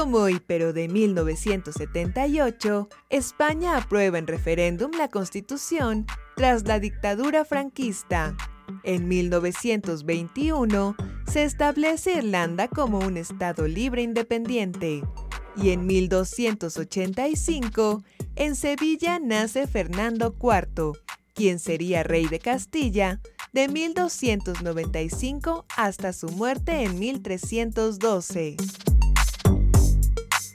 Como hoy, pero de 1978, España aprueba en referéndum la Constitución tras la dictadura franquista. En 1921 se establece Irlanda como un Estado libre independiente. Y en 1285, en Sevilla nace Fernando IV, quien sería rey de Castilla de 1295 hasta su muerte en 1312.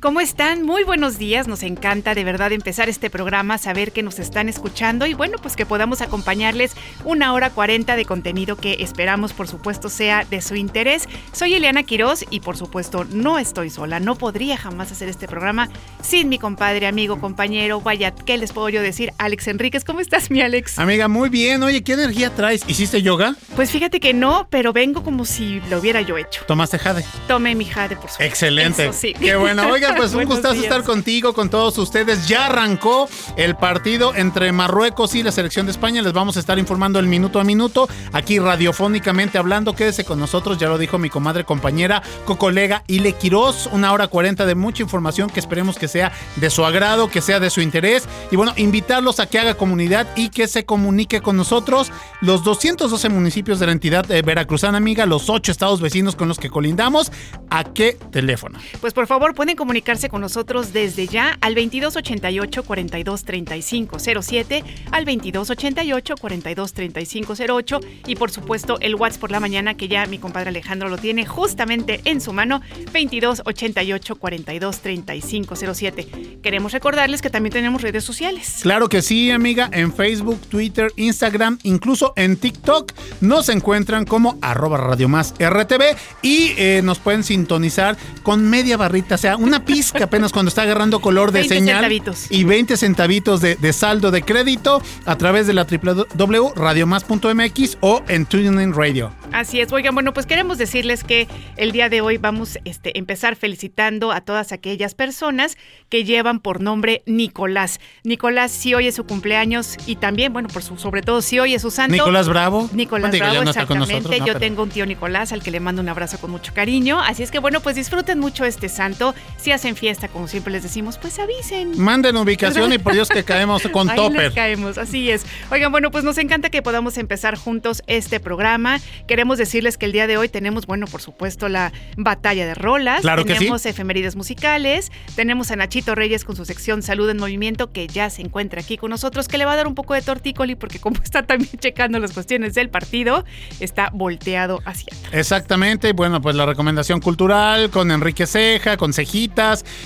¿Cómo están? Muy buenos días. Nos encanta de verdad empezar este programa, saber que nos están escuchando y bueno, pues que podamos acompañarles una hora cuarenta de contenido que esperamos, por supuesto, sea de su interés. Soy Eliana Quiroz y por supuesto no estoy sola. No podría jamás hacer este programa sin mi compadre, amigo, compañero. Vaya, ¿qué les puedo yo decir? Alex Enríquez, ¿cómo estás, mi Alex? Amiga, muy bien. Oye, ¿qué energía traes? ¿Hiciste yoga? Pues fíjate que no, pero vengo como si lo hubiera yo hecho. ¿Tomaste jade? Tomé mi jade, por supuesto. Excelente. Eso sí. Qué bueno. Oiga, pues un gustazo días. estar contigo, con todos ustedes. Ya arrancó el partido entre Marruecos y la selección de España. Les vamos a estar informando el minuto a minuto, aquí radiofónicamente hablando. Quédese con nosotros, ya lo dijo mi comadre, compañera, co-colega Ile Quiroz. Una hora cuarenta de mucha información que esperemos que sea de su agrado, que sea de su interés. Y bueno, invitarlos a que haga comunidad y que se comunique con nosotros. Los 212 municipios de la entidad eh, veracruzana, amiga, los ocho estados vecinos con los que colindamos. ¿A qué teléfono? Pues por favor pueden comunicarse con nosotros desde ya al 2288 42 35 07, al 2288 42 35 08 y por supuesto el WhatsApp por la mañana que ya mi compadre Alejandro lo tiene justamente en su mano 2288 42 35 07. Queremos recordarles que también tenemos redes sociales. Claro que sí, amiga. En Facebook, Twitter, Instagram, incluso en TikTok nos encuentran como arroba Radio Más RTV y eh, nos pueden sintonizar con media barrita, o sea, una pizca apenas cuando está agarrando color de 20 señal. centavitos. Y 20 centavitos de, de saldo de crédito a través de la www.radiomás.mx o en TuneIn Radio. Así es, oigan, bueno, pues queremos decirles que el día de hoy vamos a este, empezar felicitando a todas aquellas personas que llevan por nombre Nicolás. Nicolás, si hoy es su cumpleaños y también, bueno, por su, sobre todo si hoy es su santo. Nicolás Bravo. Nicolás Digo, Bravo, no exactamente. nosotros, no, Yo pero- tengo un tío Nicolás al que le mando un abrazo con mucho cariño. Así es que, bueno, pues disfruten mucho este santo. Si hacen fiesta, como siempre les decimos, pues avisen. Manden ubicación y por Dios que caemos con Ahí topper. les caemos, así es. Oigan, bueno, pues nos encanta que podamos empezar juntos este programa. Queremos decirles que el día de hoy tenemos, bueno, por supuesto, la batalla de rolas. Claro que sí. tenemos efemérides musicales. Tenemos a Nachito Reyes con su sección Salud en Movimiento, que ya se encuentra aquí con nosotros, que le va a dar un poco de tortícoli, porque como está también checando las cuestiones del partido, está volteado hacia atrás. Exactamente, y bueno, pues la recomendación cultural con Enrique Ceja, con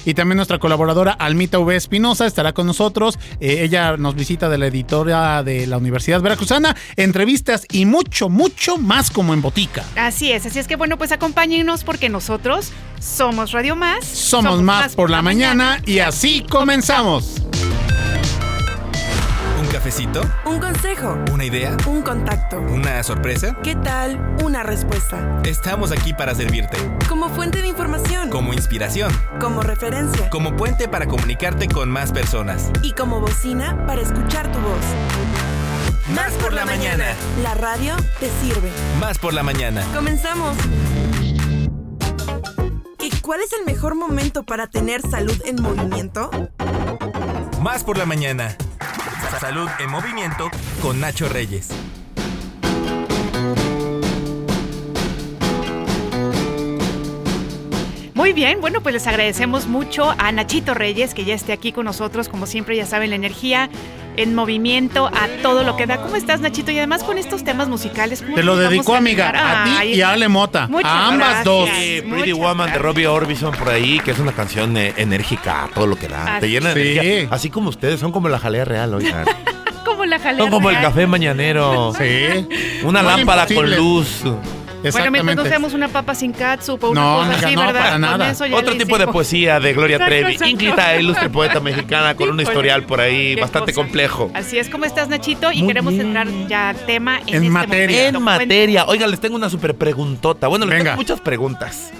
Y también nuestra colaboradora Almita V. Espinosa estará con nosotros. Eh, ella nos visita de la editora de la Universidad Veracruzana, entrevistas y mucho, mucho más como en botica. Así es, así es que bueno, pues acompáñenos porque nosotros somos Radio Más. Somos, más, por la mañana y así comenzamos. ¿Un cafecito? ¿Un consejo? ¿Una idea? ¿Un contacto? ¿Una sorpresa? ¿Qué tal? Una respuesta. Estamos aquí para servirte. Como fuente de información. Como inspiración. Como referencia. Como puente para comunicarte con más personas. Y como bocina para escuchar tu voz. Más por la mañana. La radio te sirve. Más por la mañana. Comenzamos. ¿Y cuál es el mejor momento para tener salud en movimiento? Más por la mañana. Salud en movimiento con Nacho Reyes. Muy bien, bueno, pues les agradecemos mucho a Nachito Reyes que ya esté aquí con nosotros, como siempre ya saben, la energía en movimiento a todo lo que da. ¿Cómo estás, Nachito? Y además con estos temas musicales. ¿cómo Te lo a amiga, a ti Ay, y a Ale Mota. muchas A ambas gracias. dos. Sí, Pretty Muchas Woman de. Robbie Orbison por ahí, que es una canción eh, enérgica, todo lo que da. Así Te llena de Sí. energía. Así como ustedes, son como la jalea real, oigan. Como la jalea son como el café mañanero. Sí. Una Muy lámpara imposible. con luz. Bueno, mientras no Exactamente. seamos una papa sin catsup o una No, cosa amiga, así, no, ¿verdad? para Con nada. eso ya Otro tipo de poesía de Gloria Exacto, Trevi, exacto. ínclita, ilustre poeta mexicana con un historial por ahí bastante cosa. complejo. Así es como estás, Nachito, y Muy queremos bien. entrar ya al tema en, En este materia. momento. En materia. Oigan, les tengo una super preguntota. Bueno, les Venga. tengo muchas preguntas.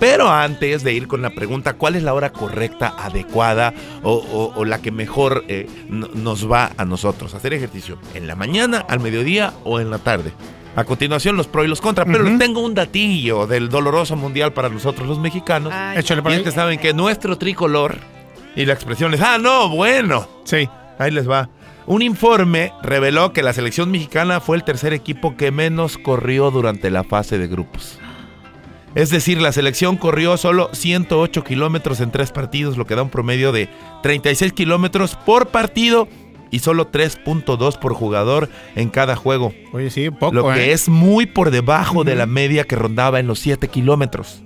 Pero antes de ir con la pregunta, ¿cuál es la hora correcta, adecuada o, o- o la que mejor eh, no- nos va a nosotros? Hacer ejercicio en la mañana, al mediodía o en la tarde. A continuación, los pro y los contra. Pero tengo un datillo del doloroso mundial para nosotros los mexicanos. Ay, Échale por Y ahí. es que saben que nuestro tricolor y la expresión es, ah, no, bueno. Sí. Ahí les va. Un informe reveló que la selección mexicana fue el tercer equipo que menos corrió durante la fase de grupos. Es decir, la selección corrió solo 108 kilómetros en tres partidos, lo que da un promedio de 36 kilómetros por partido y solo 3.2 por jugador en cada juego. Oye, sí, poco, Lo que ¿eh? es muy por debajo de la media que rondaba en los 7 kilómetros.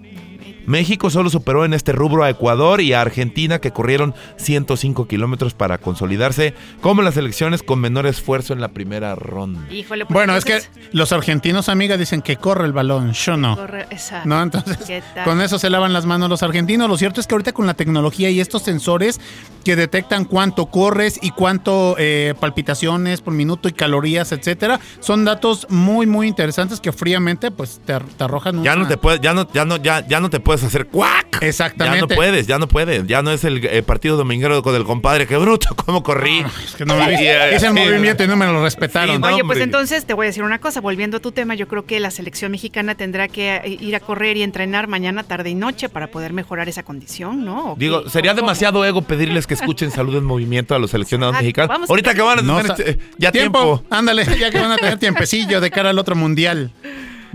México solo superó en este rubro a Ecuador y a Argentina que corrieron 105 kilómetros para consolidarse como las selecciones con menor esfuerzo en la primera ronda. Híjole, pues Bueno, es que los argentinos, amiga, dicen que corre el balón. Yo no. Corre- exacto. No, entonces ¿Qué tal? con eso se lavan las manos los argentinos. Lo cierto es que ahorita con la tecnología y estos sensores que detectan cuánto corres y cuánto eh, palpitaciones por minuto y calorías, etcétera, son datos muy muy interesantes que fríamente pues te, te arrojan. Ya una- no te puedes, ya no, ya no, ya, ya no te puedes hacer cuac. Exactamente. Ya no puedes, ya no puedes. Ya no es el eh, partido dominguero con el compadre. Qué bruto, cómo corrí. Es que no me Sí, hice el sí. movimiento y no me lo respetaron. Sí, no. Oye, pues entonces te voy a decir una cosa, volviendo a tu tema, yo creo que la selección mexicana tendrá que eh, ir a correr y entrenar mañana, tarde y noche para poder mejorar esa condición, ¿no? ¿O Digo, qué? sería demasiado ego pedirles que escuchen salud en movimiento a los seleccionados Exacto, mexicanos. vamos a Ahorita que van a tener eh, ya tiempo. Ándale, ya que van a tener tiempecillo de cara al otro mundial.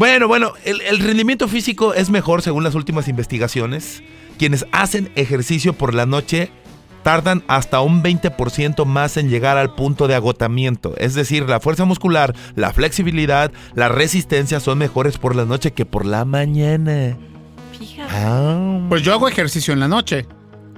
Bueno, bueno, el, el rendimiento físico es mejor según las últimas investigaciones. Quienes hacen ejercicio por la noche tardan hasta un 20% más en llegar al punto de agotamiento. Es decir, la fuerza muscular, la flexibilidad, la resistencia son mejores por la noche que por la mañana. Fíjate. Ah. Pues yo hago ejercicio en la noche.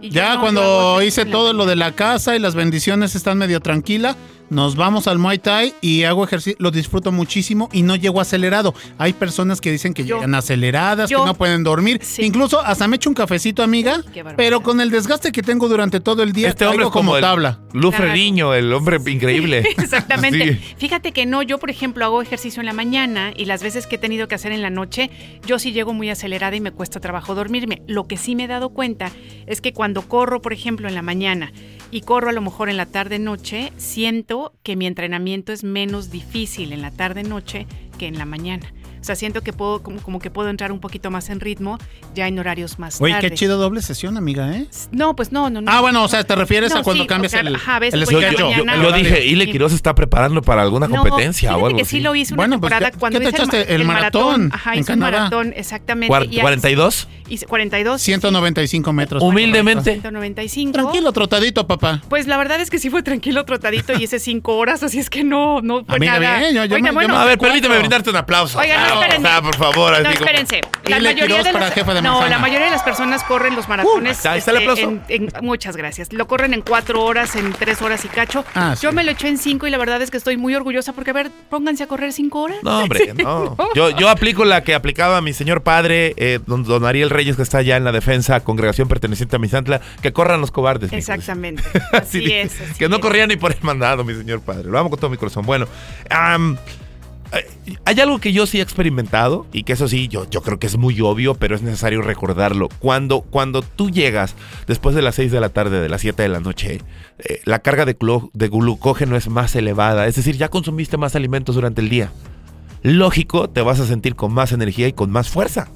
Ya no, cuando hice todo lo de la casa y las bendiciones están medio tranquila, nos vamos al Muay Thai y hago ejercicio, lo disfruto muchísimo y no llego acelerado. Hay personas que dicen que Yo- llegan aceleradas, yo- que no pueden dormir. Sí. Incluso hasta me echo un cafecito, amiga, pero con el desgaste que tengo durante todo el día, Este hombre es como, como el tabla. Lufreriño, el hombre increíble. Exactamente. Sí. Fíjate que no, yo por ejemplo hago ejercicio en la mañana y las veces que he tenido que hacer en la noche, yo sí llego muy acelerada y me cuesta trabajo dormirme. Lo que sí me he dado cuenta es que cuando corro, por ejemplo, en la mañana y corro a lo mejor en la tarde-noche, siento que mi entrenamiento es menos difícil en la tarde-noche que en la mañana. O sea, siento que puedo, como, como que puedo entrar un poquito más en ritmo ya en horarios más Oye, tarde. qué chido doble sesión, amiga, ¿eh? No, pues no, no, no. Ah, bueno, o sea, te refieres No, a cuando sí, cambias o sea, el, ajá, ves, el Yo, en la yo- yo- yo dije, Ile Quiroz está preparando para alguna No, competencia o fíjate algo que sí lo hice una Bueno, pues, temporada ¿qué- cuando qué te hice echaste? ma- El maratón Ajá, en hice un maratón, exactamente. Cuar- y- ¿42? hice 42. 195 metros. Humildemente. 195. Tranquilo, trotadito, papá. Pues la verdad es que sí fue tranquilo, trotadito, y hice cinco horas, así es que no, no fue nada. bien, yo- yo Oiga, me- yo bueno, me- A ver, permíteme brindarte un aplauso. Oigan, no, espérenme. o sea, por favor. No, como- espérense. La mayoría de para las, jefa de no, la mayoría de las personas corren los maratones. Uh, ahí está este, aplauso. en- en- muchas gracias. Lo corren en cuatro horas, en tres horas y cacho. Ah, Yo me lo eché en cinco y la verdad es que estoy muy orgullosa porque, a ver, pónganse a correr cinco horas. No, hombre, no. Yo, yo aplico la que aplicaba mi señor padre, eh, don, don Ariel Reyes, que está allá en la defensa, congregación perteneciente a Misantla, que corran los cobardes. Exactamente. Así es. así que no corría ni por el mandado, mi señor padre. Lo amo con todo mi corazón. Bueno, eh, hay algo que yo sí he experimentado y que eso sí, yo, yo creo que es muy obvio, pero es necesario recordarlo. Cuando, cuando tú llegas después de las 6 de la tarde, de las 7 de la noche, eh, la carga de, de glucógeno es más elevada. Es decir, ya consumiste más alimentos durante el día. Lógico, te vas a sentir con más energía y con más fuerza.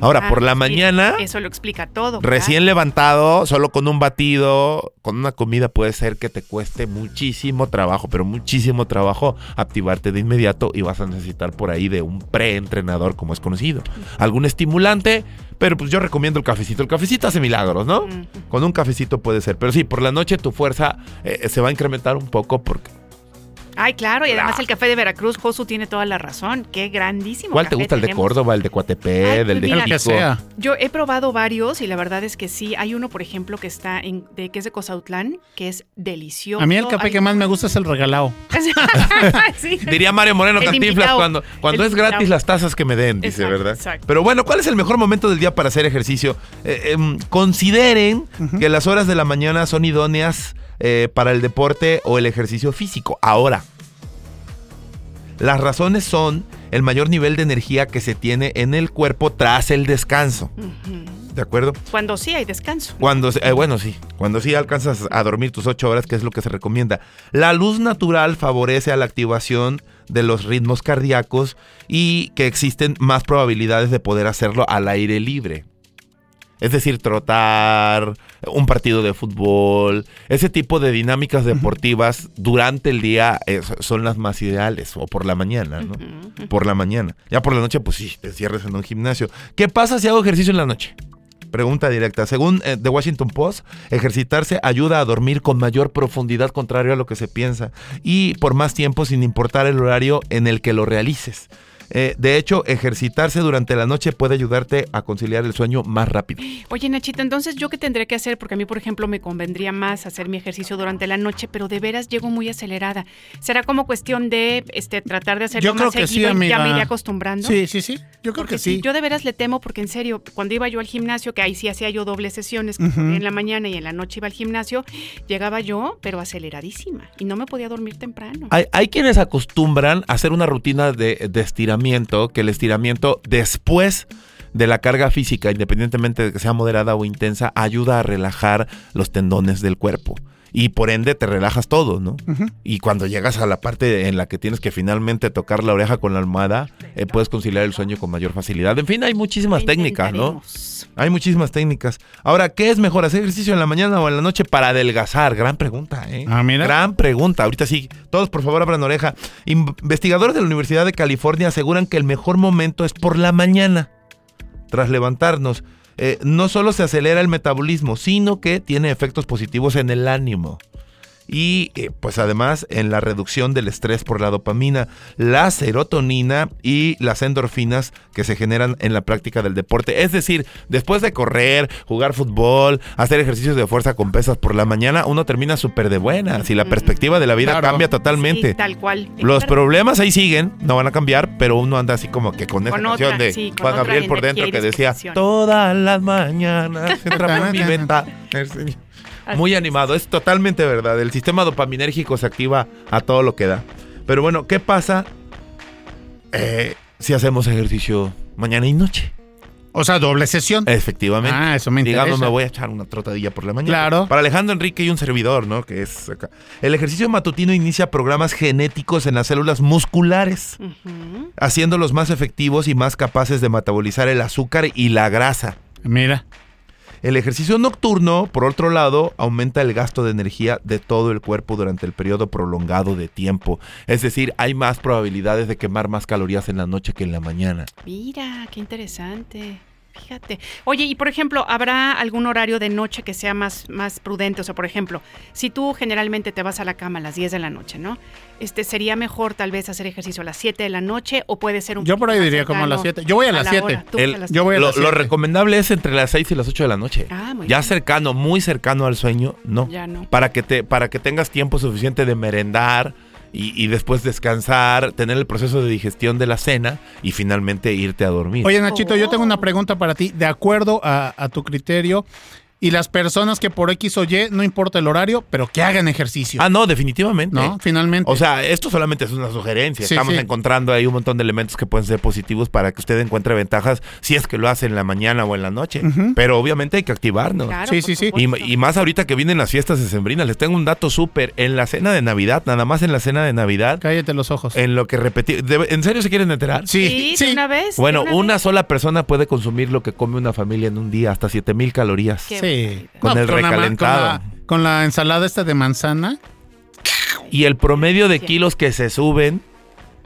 Ahora, Ah, por la mañana, Eso lo explica todo. Recién levantado, solo con un batido, con una comida puede ser que te cueste muchísimo trabajo, pero muchísimo trabajo activarte de inmediato y vas a necesitar por ahí de un preentrenador como es conocido. Algún estimulante, pero pues yo recomiendo el cafecito. El cafecito hace milagros, ¿no? Con un cafecito puede ser, pero sí, por la noche tu fuerza eh, se va a incrementar un poco porque... Ay, claro, y además el café de Veracruz, Josu tiene toda la razón. Qué grandísimo. ¿Cuál te gusta? ¿El de tenemos. Córdoba, el de Coatepé, Ay, el de pues mira, El que Jico? sea. Yo he probado varios y la verdad es que sí. Hay uno, por ejemplo, que está en, de, que es de Cozautlán, que es delicioso. A mí el café Ay, que más me gusta es el regalado. sí. Diría Mario Moreno El Cantinflas invitado. cuando, cuando El es gratis las tazas que me den, dice, Exacto, ¿verdad? exacto. Pero bueno, ¿cuál es el mejor momento del día para hacer ejercicio? Eh, em, consideren que las horas de la mañana son idóneas eh, para el deporte o el ejercicio físico. Ahora, las razones son el mayor nivel de energía que se tiene en el cuerpo tras el descanso. ¿De acuerdo? Cuando sí hay descanso. Cuando, eh, bueno, sí, cuando sí alcanzas a dormir tus ocho horas, que es lo que se recomienda. La luz natural favorece a la activación de los ritmos cardíacos y que existen más probabilidades de poder hacerlo al aire libre. Es decir, trotar, un partido de fútbol, ese tipo de dinámicas deportivas durante el día eh, son las más ideales, o por la mañana, ¿no? Por la mañana. Ya por la noche, pues sí, te cierres en un gimnasio. ¿Qué pasa si hago ejercicio en la noche? Pregunta directa. Según eh, The Washington Post, ejercitarse ayuda a dormir con mayor profundidad, contrario a lo que se piensa, y por más tiempo sin importar el horario en el que lo realices. Eh, de hecho, ejercitarse durante la noche puede ayudarte a conciliar el sueño más rápido. Oye, Nachita, entonces yo qué tendré que hacer, porque a mí, por ejemplo, me convendría más hacer mi ejercicio durante la noche, pero de veras llego muy acelerada. ¿Será como cuestión de este tratar de hacerlo Yo creo más que sí, seguido y ya me amiga. iré acostumbrando? Sí, sí, sí. Yo creo Porque que sí. Yo de veras le temo porque en serio, cuando iba yo al gimnasio, que ahí sí hacía yo dobles sesiones, que Ujú. en la mañana y en la noche iba al gimnasio, llegaba yo, pero aceleradísima y no me podía dormir temprano. Hay, hay quienes acostumbran a hacer una rutina de, de estiramiento, que el estiramiento después de la carga física, independientemente de que sea moderada o intensa, ayuda a relajar los tendones del cuerpo. Y por ende te relajas todo, ¿no? Y cuando llegas a la parte en la que tienes que finalmente tocar la oreja con la almohada, eh, puedes conciliar el sueño con mayor facilidad. En fin, hay muchísimas técnicas, ¿no? Hay muchísimas técnicas. Ahora, ¿qué es mejor, hacer ejercicio en la mañana o en la noche para adelgazar? Gran pregunta, ¿eh? Ah, mira. Gran pregunta. Ahorita sí, todos por favor abran oreja. Investigadores de la Universidad de California aseguran que el mejor momento es por la mañana, tras levantarnos. Eh, no solo se acelera el metabolismo, sino que tiene efectos positivos en el ánimo. Y eh, pues además en la reducción del estrés por la dopamina, la serotonina y las endorfinas que se generan en la práctica del deporte. Es decir, después de correr, jugar fútbol, hacer ejercicios de fuerza con pesas por la mañana, uno termina súper de buenas y la perspectiva de la vida Claro. cambia totalmente. Sí, tal cual. Los problemas ahí siguen, no van a cambiar, pero uno anda así como que con esa Con canción otra, de sí, Juan Gabriel por dentro que decía todas las mañanas entra por mi ventana. Muy animado, es totalmente verdad. El sistema dopaminérgico se activa a todo lo que da. Pero bueno, ¿qué pasa eh, si hacemos ejercicio mañana y noche? O sea, doble sesión. Efectivamente. Ah, eso me Digamos, interesa. me voy a echar una trotadilla por la mañana. Claro. Para Alejandro Enrique y un servidor, ¿no? Que es acá. El ejercicio matutino inicia programas genéticos en las células musculares, haciéndolos más efectivos y más capaces de metabolizar el azúcar y la grasa. Mira. El ejercicio nocturno, por otro lado, aumenta el gasto de energía de todo el cuerpo durante el periodo prolongado de tiempo. Es decir, hay más probabilidades de quemar más calorías en la noche que en la mañana. Mira, qué interesante. Fíjate. Oye, y por ejemplo, ¿habrá algún horario de noche que sea más, más prudente? O sea, por ejemplo, si tú generalmente te vas a la cama a las 10 de la noche, ¿no? Este, ¿Sería mejor tal vez hacer ejercicio a las 7 de la noche o puede ser un Yo por ahí diría como a las cercano 7. Yo voy a las la 7. hora? Tú El- a las yo voy a lo, las lo recomendable es entre las 6 y las 8 de la noche. Ah, muy ya bien. cercano, muy cercano al sueño, no. Ya no. Para que, te, para que tengas tiempo suficiente de merendar y, y después descansar, tener el proceso de digestión de la cena y finalmente irte a dormir. Oye, Nachito, yo tengo Oh. una pregunta para ti. De acuerdo a, a tu criterio, y las personas que por X o Y, no importa el horario, pero que hagan ejercicio. Ah, no, definitivamente. ¿No? Finalmente. O sea, esto solamente es una sugerencia. Sí, Estamos sí. encontrando ahí un montón de elementos que pueden ser positivos para que usted encuentre ventajas si es que lo hace en la mañana o en la noche. Pero obviamente hay que activarnos. Claro, Sí, sí, sí. Y, y más ahorita que vienen las fiestas de Sembrina, les tengo un dato súper. En la cena de Navidad, nada más en la cena de Navidad, Cállate los ojos. en lo que repetí. ¿de- ¿En serio se quieren enterar? sí, Sí, de una vez. Bueno, una vez. sola persona puede consumir lo que come una familia en un día, hasta 7000 calorías. Qué Sí. Con el recalentado. Con la, con la ensalada esta de manzana. Y el promedio de kilos que se suben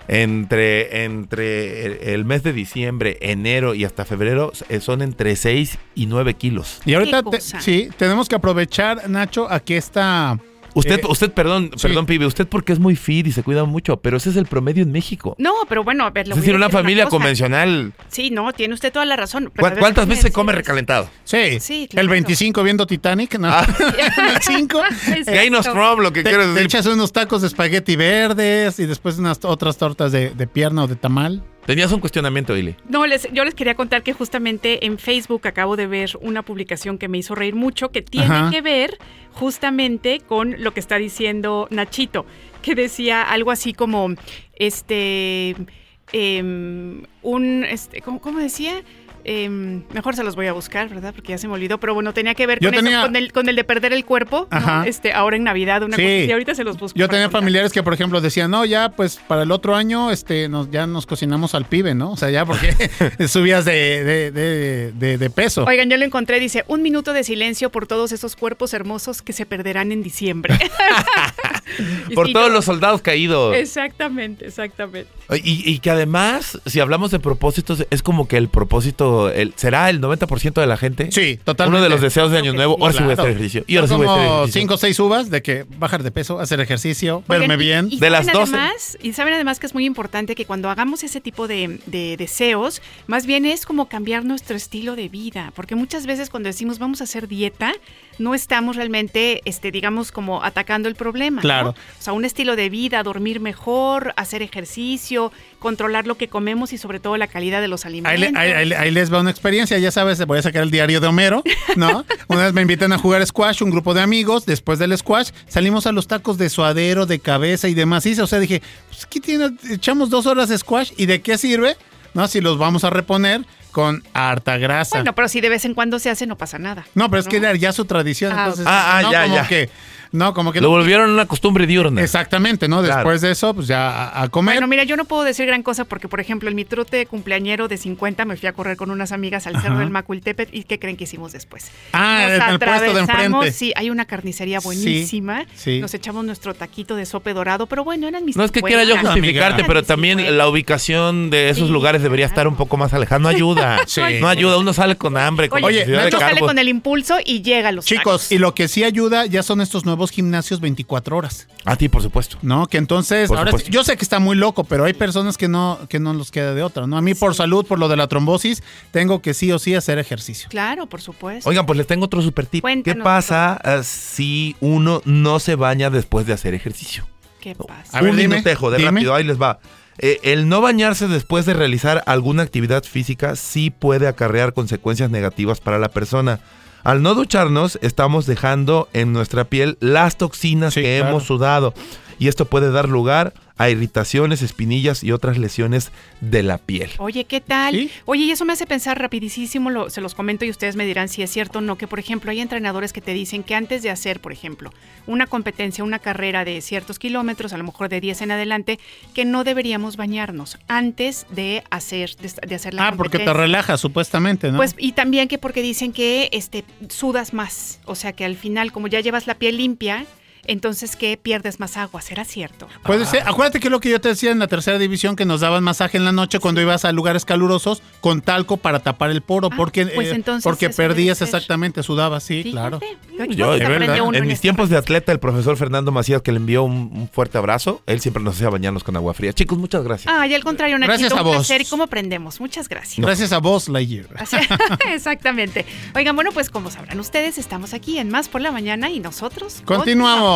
entre, entre el, el mes de diciembre, enero y hasta febrero eh, son entre 6 y 9 kilos. Y ahorita, te- sí, tenemos que aprovechar, Nacho, aquí está. Usted, Eh, usted, perdón, sí. perdón, pibe, usted porque es muy fit y se cuida mucho, pero ese es el promedio en México. No, pero bueno, a ver, le es decir, una decir familia convencional. Sí, no, tiene usted toda la razón. pero ¿Cu- a ver, ¿Cuántas veces se come recalentado? Sí, Sí, claro. el 25 viendo Titanic. No, Ah. el 5. Exacto. Game of Thrones, lo que Te, quiero te decir. echas unos tacos de espagueti verdes y después unas otras tortas de, de pierna o de tamal. Tenías un cuestionamiento, Ili. No, les, yo les quería contar que justamente en Facebook acabo de ver una publicación que me hizo reír mucho, que tiene Ajá. que ver justamente con lo que está diciendo Nachito, que decía algo así como, este, em, un, este, ¿cómo, cómo decía? Em, mejor se los voy a buscar, ¿verdad? Porque ya se me olvidó, pero bueno, tenía que ver con, eso, tenía- con, el, con el de perder el cuerpo, ¿no? Ajá. este, ahora en Navidad, una Sí. cosa, y ahorita se los busco. Yo tenía contar. familiares que, por ejemplo, decían, no, ya, pues para el otro año este, nos, ya nos cocinamos al pibe, ¿no? O sea, ya porque subías de, de, de, de- de peso. Oigan, yo lo encontré, dice, un minuto de silencio por todos esos cuerpos hermosos que se perderán en diciembre. Por sí, todos los soldados caídos. Exactamente, exactamente. Y, y que además, si hablamos de propósitos, es como que el propósito, el, ¿será el 90% de la gente? Sí, totalmente. Uno de los deseos de Año Nuevo, ahora sí voy a hacer ejercicio. Y ahora sí voy a hacer como ejercicio. cinco o seis uvas de que bajar de peso, hacer ejercicio, verme Oigan, y- bien. Y, De las saben 12. Además, y saben además que es muy importante que cuando hagamos ese tipo de, de deseos, más bien es como cambiar nuestro estilo de vida, porque muchas veces cuando decimos vamos a hacer dieta, no estamos realmente, este, digamos, como atacando el problema. ¿no? Claro. O sea, un estilo de vida, dormir mejor, hacer ejercicio, controlar lo que comemos y sobre todo la calidad de los alimentos. le- ahí- ahí- ahí les va una experiencia, ya sabes, voy a sacar el diario de Homero, ¿no? Una vez me invitan a jugar squash, un grupo de amigos, después del squash salimos a los tacos de suadero, de cabeza y demás. Y, o sea, dije, pues, ¿qué tiene? Echamos dos horas de squash y ¿de qué sirve? ¿No? Si los vamos a reponer con harta grasa. Bueno, pero si de vez en cuando se hace, no pasa nada. no, pero es que era ya su tradición, Ah, entonces, Ah, ah, no ya, como ya. que, no, como que Lo no- volvieron una costumbre diurna. Exactamente, ¿no? Claro. Después de eso, pues ya a, a comer. Bueno, mira, yo no puedo decir gran cosa porque, por ejemplo, en mi trote cumpleañero de 50 me fui a correr con unas amigas al Cerro Ajá. del Macuiltepet y ¿qué creen que hicimos después? Ah, Nos en el puesto de enfrente. Sí, hay una carnicería buenísima. sí. Nos echamos nuestro taquito de sope dorado, pero bueno, eran mis No es que quiera yo 50. justificarte, pero también 50. la ubicación de esos Sí, lugares debería estar un poco más alejada. No ayuda. Sí. No ayuda. Uno sale con hambre, con Oye, Nacho sale con el impulso y llega a los Chicos, tacos. y lo que sí ayuda ya son estos nuevos gimnasios 24 horas, A ti, por supuesto. ¿no? Que entonces, Por ahora supuesto. sí- yo sé que está muy loco, pero hay personas que no, que no los queda de otra, ¿no? A mí por salud, por lo de la trombosis, tengo que sí o sí hacer ejercicio. Claro, por supuesto. Oigan, pues les tengo otro super tip. ¿Qué pasa eh, si uno no se baña después de hacer ejercicio? ¿Qué pasa? A ver, un dime, minutejo, de dime. rápido, ahí les va. Eh, el no bañarse después de realizar alguna actividad física sí puede acarrear consecuencias negativas para la persona. Al no ducharnos, estamos dejando en nuestra piel las toxinas Sí, que claro. hemos sudado. Y esto puede dar lugar a irritaciones, espinillas y otras lesiones de la piel. Oye, ¿qué tal? ¿Sí? Oye, y eso me hace pensar rapidísimo, lo- se los comento y ustedes me dirán si es cierto o no, que por ejemplo hay entrenadores que te dicen que antes de hacer, por ejemplo, una competencia, una carrera de ciertos kilómetros, a lo mejor de 10 en adelante, que no deberíamos bañarnos antes de hacer, de, de hacer la Ah, porque te competencia. relajas, supuestamente, ¿no? Pues y también que porque dicen que este sudas más, o sea que al final como ya llevas la piel limpia, entonces que pierdes más agua, ¿será cierto? Puede ser. Acuérdate que lo que yo te decía en la tercera división, que nos daban masaje en la noche cuando ibas a lugares calurosos con talco para tapar el poro, Ah, porque, pues eh, entonces porque perdías exactamente, sudabas, sí, Fíjate, claro. Yo, de verdad, uno en mis tiempos de atleta, el profesor Fernando Macías, que le envió un, un fuerte abrazo, él siempre nos hacía bañarnos con agua fría. Chicos, muchas gracias. Ah, y al contrario, Nachito, Gracias a un vos. placer. ¿Y cómo aprendemos? Muchas gracias. Gracias a vos, Lightyear. Exactamente. Oigan, bueno, pues como sabrán ustedes, estamos aquí en Más por la Mañana y nosotros Continuamos.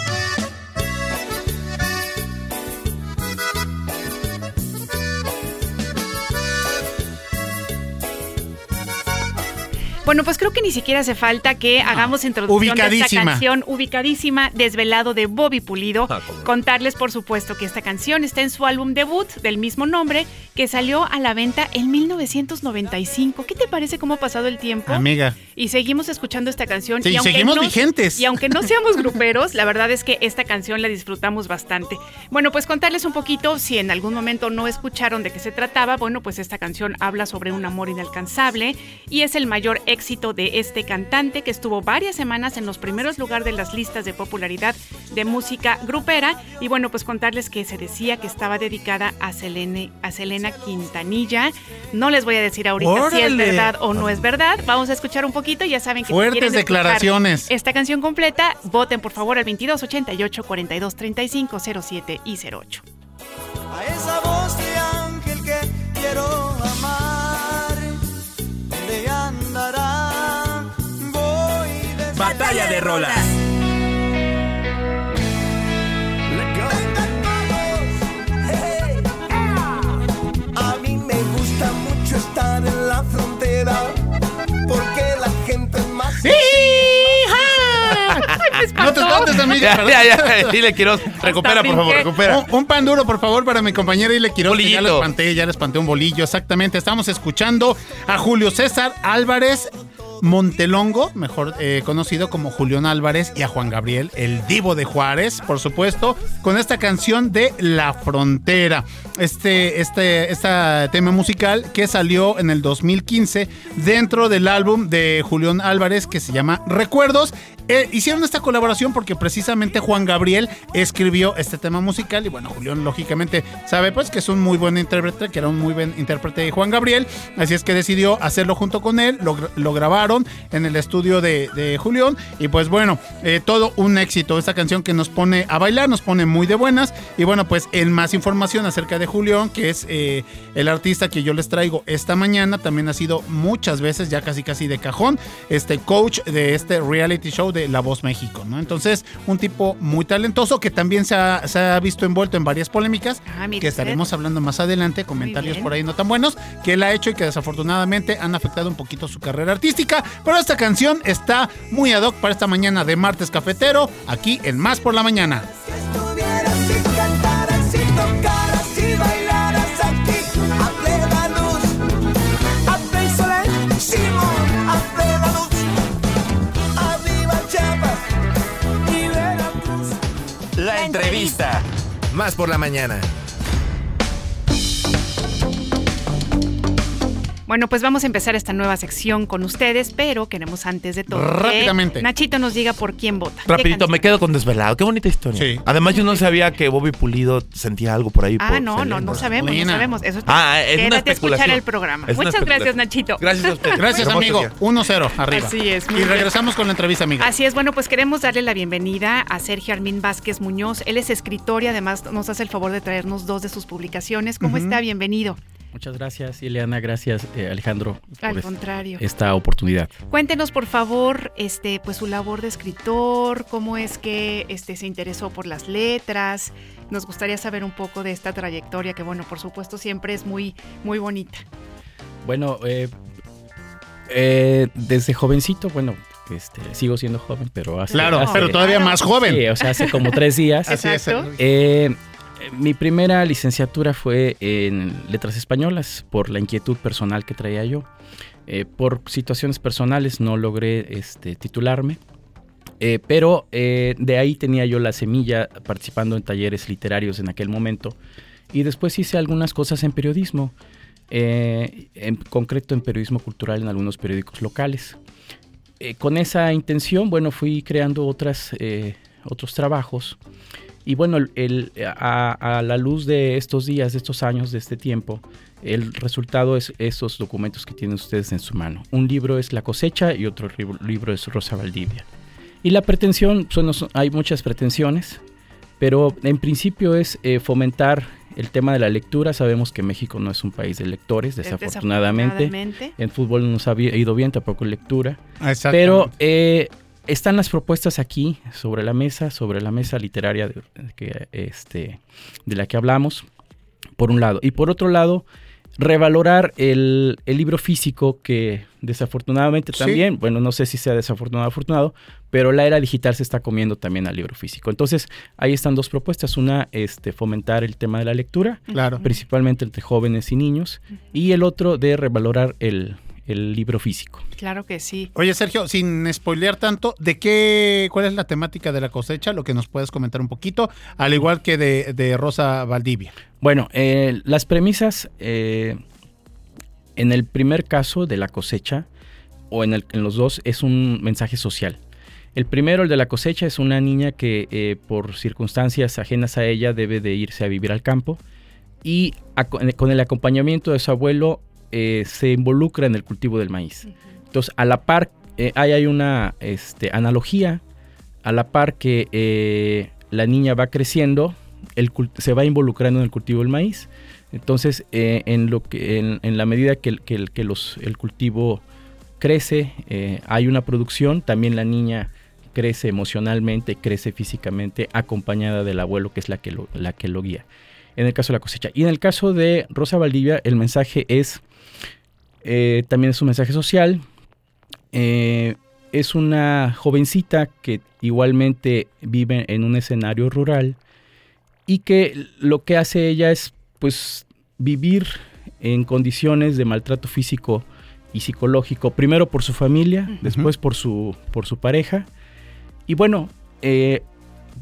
Bueno, pues creo que ni siquiera hace falta que hagamos introducción de esta canción ubicadísima, Desvelado de Bobby Pulido. Ah. Contarles, por supuesto, que esta canción está en su álbum debut del mismo nombre, que salió a la venta en 1995. ¿Qué te parece cómo ha pasado el tiempo? Amiga. Y seguimos escuchando esta canción. Sí, y seguimos no- vigentes. Y aunque no seamos gruperos, la verdad es que esta canción la disfrutamos bastante. Bueno, pues contarles un poquito, si en algún momento no escucharon de qué se trataba, bueno, pues esta canción habla sobre un amor inalcanzable y es el mayor éxito de este cantante que estuvo varias semanas en los primeros lugares de las listas de popularidad de música grupera. Y bueno, pues contarles que se decía que estaba dedicada a, Selene, a Selena Quintanilla. No les voy a decir ahorita si es verdad o no es verdad. Vamos a escuchar un poquito. Ya saben que Fuertes declaraciones. Esta canción completa, voten por favor al 2288 4235 07 y 08. De rolas. A mí me gusta mucho estar en la frontera porque la gente es más. No te espantes, amiga. Ya, ya, ya. Dile, Quiroz, recupera, por favor, recupera. Un, un pan duro, por favor, para mi compañera Ile Quiroz. que Ya le espanté, ya le espanté un bolillo, exactamente. Estamos escuchando a Julio César Álvarez Montelongo, mejor eh, conocido como Julián Álvarez, y a Juan Gabriel, el divo de Juárez, por supuesto, con esta canción de La Frontera. Este, este, este tema musical que salió en el 2015 dentro del álbum de Julián Álvarez que se llama Recuerdos. Eh, hicieron esta colaboración porque precisamente Juan Gabriel escribió este tema musical y bueno, Julián lógicamente sabe pues que es un muy buen intérprete, que era un muy buen intérprete de Juan Gabriel, así es que decidió hacerlo junto con él, lo, gr- lo grabaron en el estudio de, de Julián y pues bueno, eh, todo un éxito, esta canción que nos pone a bailar, nos pone muy de buenas. Y bueno, pues en más información acerca de Julián, que es eh, el artista que yo les traigo esta mañana, también ha sido muchas veces, ya casi casi de cajón, este coach de este reality show de La Voz México, ¿no? Entonces, un tipo muy talentoso que también se ha, se ha visto envuelto en varias polémicas Ah, que estaremos hablando más adelante, comentarios por ahí no tan buenos, que él ha hecho y que desafortunadamente han afectado un poquito su carrera artística, pero esta canción está muy ad hoc para esta mañana de martes cafetero, aquí en Más por la Mañana. La entrevista. Más por la mañana. Bueno, pues vamos a empezar esta nueva sección con ustedes, pero queremos antes de todo que Rápidamente. Nachito nos diga por quién vota. ¿Qué Rapidito, me quedo con Desvelado. Qué bonita historia. Sí. Además, yo no sabía que Bobby Pulido sentía algo por ahí. Ah, por no, no, no sabemos, no sabemos. Eso Ah, es una escuchar especulación. el programa. Es Muchas gracias. Nachito. Gracias a usted. Gracias, amigo. día. 1-0 arriba. Así es, Y bien. regresamos con la entrevista, amigo. Así es, bueno, pues queremos darle la bienvenida a Sergio Armín Vázquez Muñoz. Él es escritor y además nos hace el favor de traernos dos de sus publicaciones. ¿Cómo está? Bienvenido. Muchas gracias, Ileana. Gracias, eh, Alejandro, Al por contrario. esta oportunidad. Cuéntenos, por favor, este, pues su labor de escritor, cómo es que este, se interesó por las letras. Nos gustaría saber un poco de esta trayectoria, que bueno, por supuesto siempre es muy, muy bonita. Bueno, eh, eh, desde jovencito, bueno, este, sigo siendo joven, pero hace... Claro, hace- pero todavía más joven. Sí, o sea, hace como tres días. Así es. Eh, mi primera licenciatura fue en letras españolas por la inquietud personal que traía yo. Eh, por situaciones personales no logré este, titularme, eh, pero eh, de ahí tenía yo la semilla participando en talleres literarios en aquel momento y después hice algunas cosas en periodismo, en concreto en periodismo cultural en algunos periódicos locales. Con esa intención, bueno, fui creando otras, otros trabajos Y bueno, el- el- a, a la luz de estos días, de estos años, de este tiempo, el resultado es esos documentos que tienen ustedes en su mano. Un libro es La cosecha y otro libro, es Rosa Valdivia. Y la pretensión, son- hay muchas pretensiones, pero en principio es eh, fomentar el tema de la lectura. Sabemos que México no es un país de lectores, desafortunadamente. Desafortunadamente. En fútbol no nos ha ido bien, tampoco en lectura. Exactamente. Pero eh, están las propuestas aquí sobre la mesa, sobre la mesa literaria de, que, este, de la que hablamos, por un lado. Y por otro lado, revalorar el, el libro físico que desafortunadamente Sí. también, bueno, no sé si sea desafortunado o afortunado, pero la era digital se está comiendo también al libro físico. Entonces, ahí están dos propuestas. Una, este, fomentar el tema de la lectura, Claro. principalmente entre jóvenes y niños, y el otro de revalorar el, el libro físico. Claro que sí. Oye, Sergio, sin spoilear tanto, ¿de qué, cuál es la temática de la cosecha? Lo que nos puedes comentar un poquito, al igual que de, de Rosa Valdivia. Bueno, eh, las premisas, eh, en el primer caso de la cosecha, o en, el- en los dos, es un mensaje social. El primero, el de la cosecha, es una niña que eh, por circunstancias ajenas a ella debe de irse a vivir al campo y con el acompañamiento de su abuelo eh, se involucra en el cultivo del maíz. Entonces, a la par, eh, ahí hay una este, analogía, a la par que eh, la niña va creciendo, el se va involucrando en el cultivo del maíz. Entonces, en, lo que, en, en la medida que, el- que que los, el cultivo crece, hay una producción, también la niña crece emocionalmente, crece físicamente, acompañada del abuelo, que es la que lo, la que lo guía. En el caso de la cosecha. Y en el caso de Rosa Valdivia, el mensaje es, eh, también es un mensaje social. Eh, es una jovencita que igualmente vive en un escenario rural y que lo que hace ella es pues vivir en condiciones de maltrato físico y psicológico, primero por su familia, después por su, por su pareja. Y bueno, eh,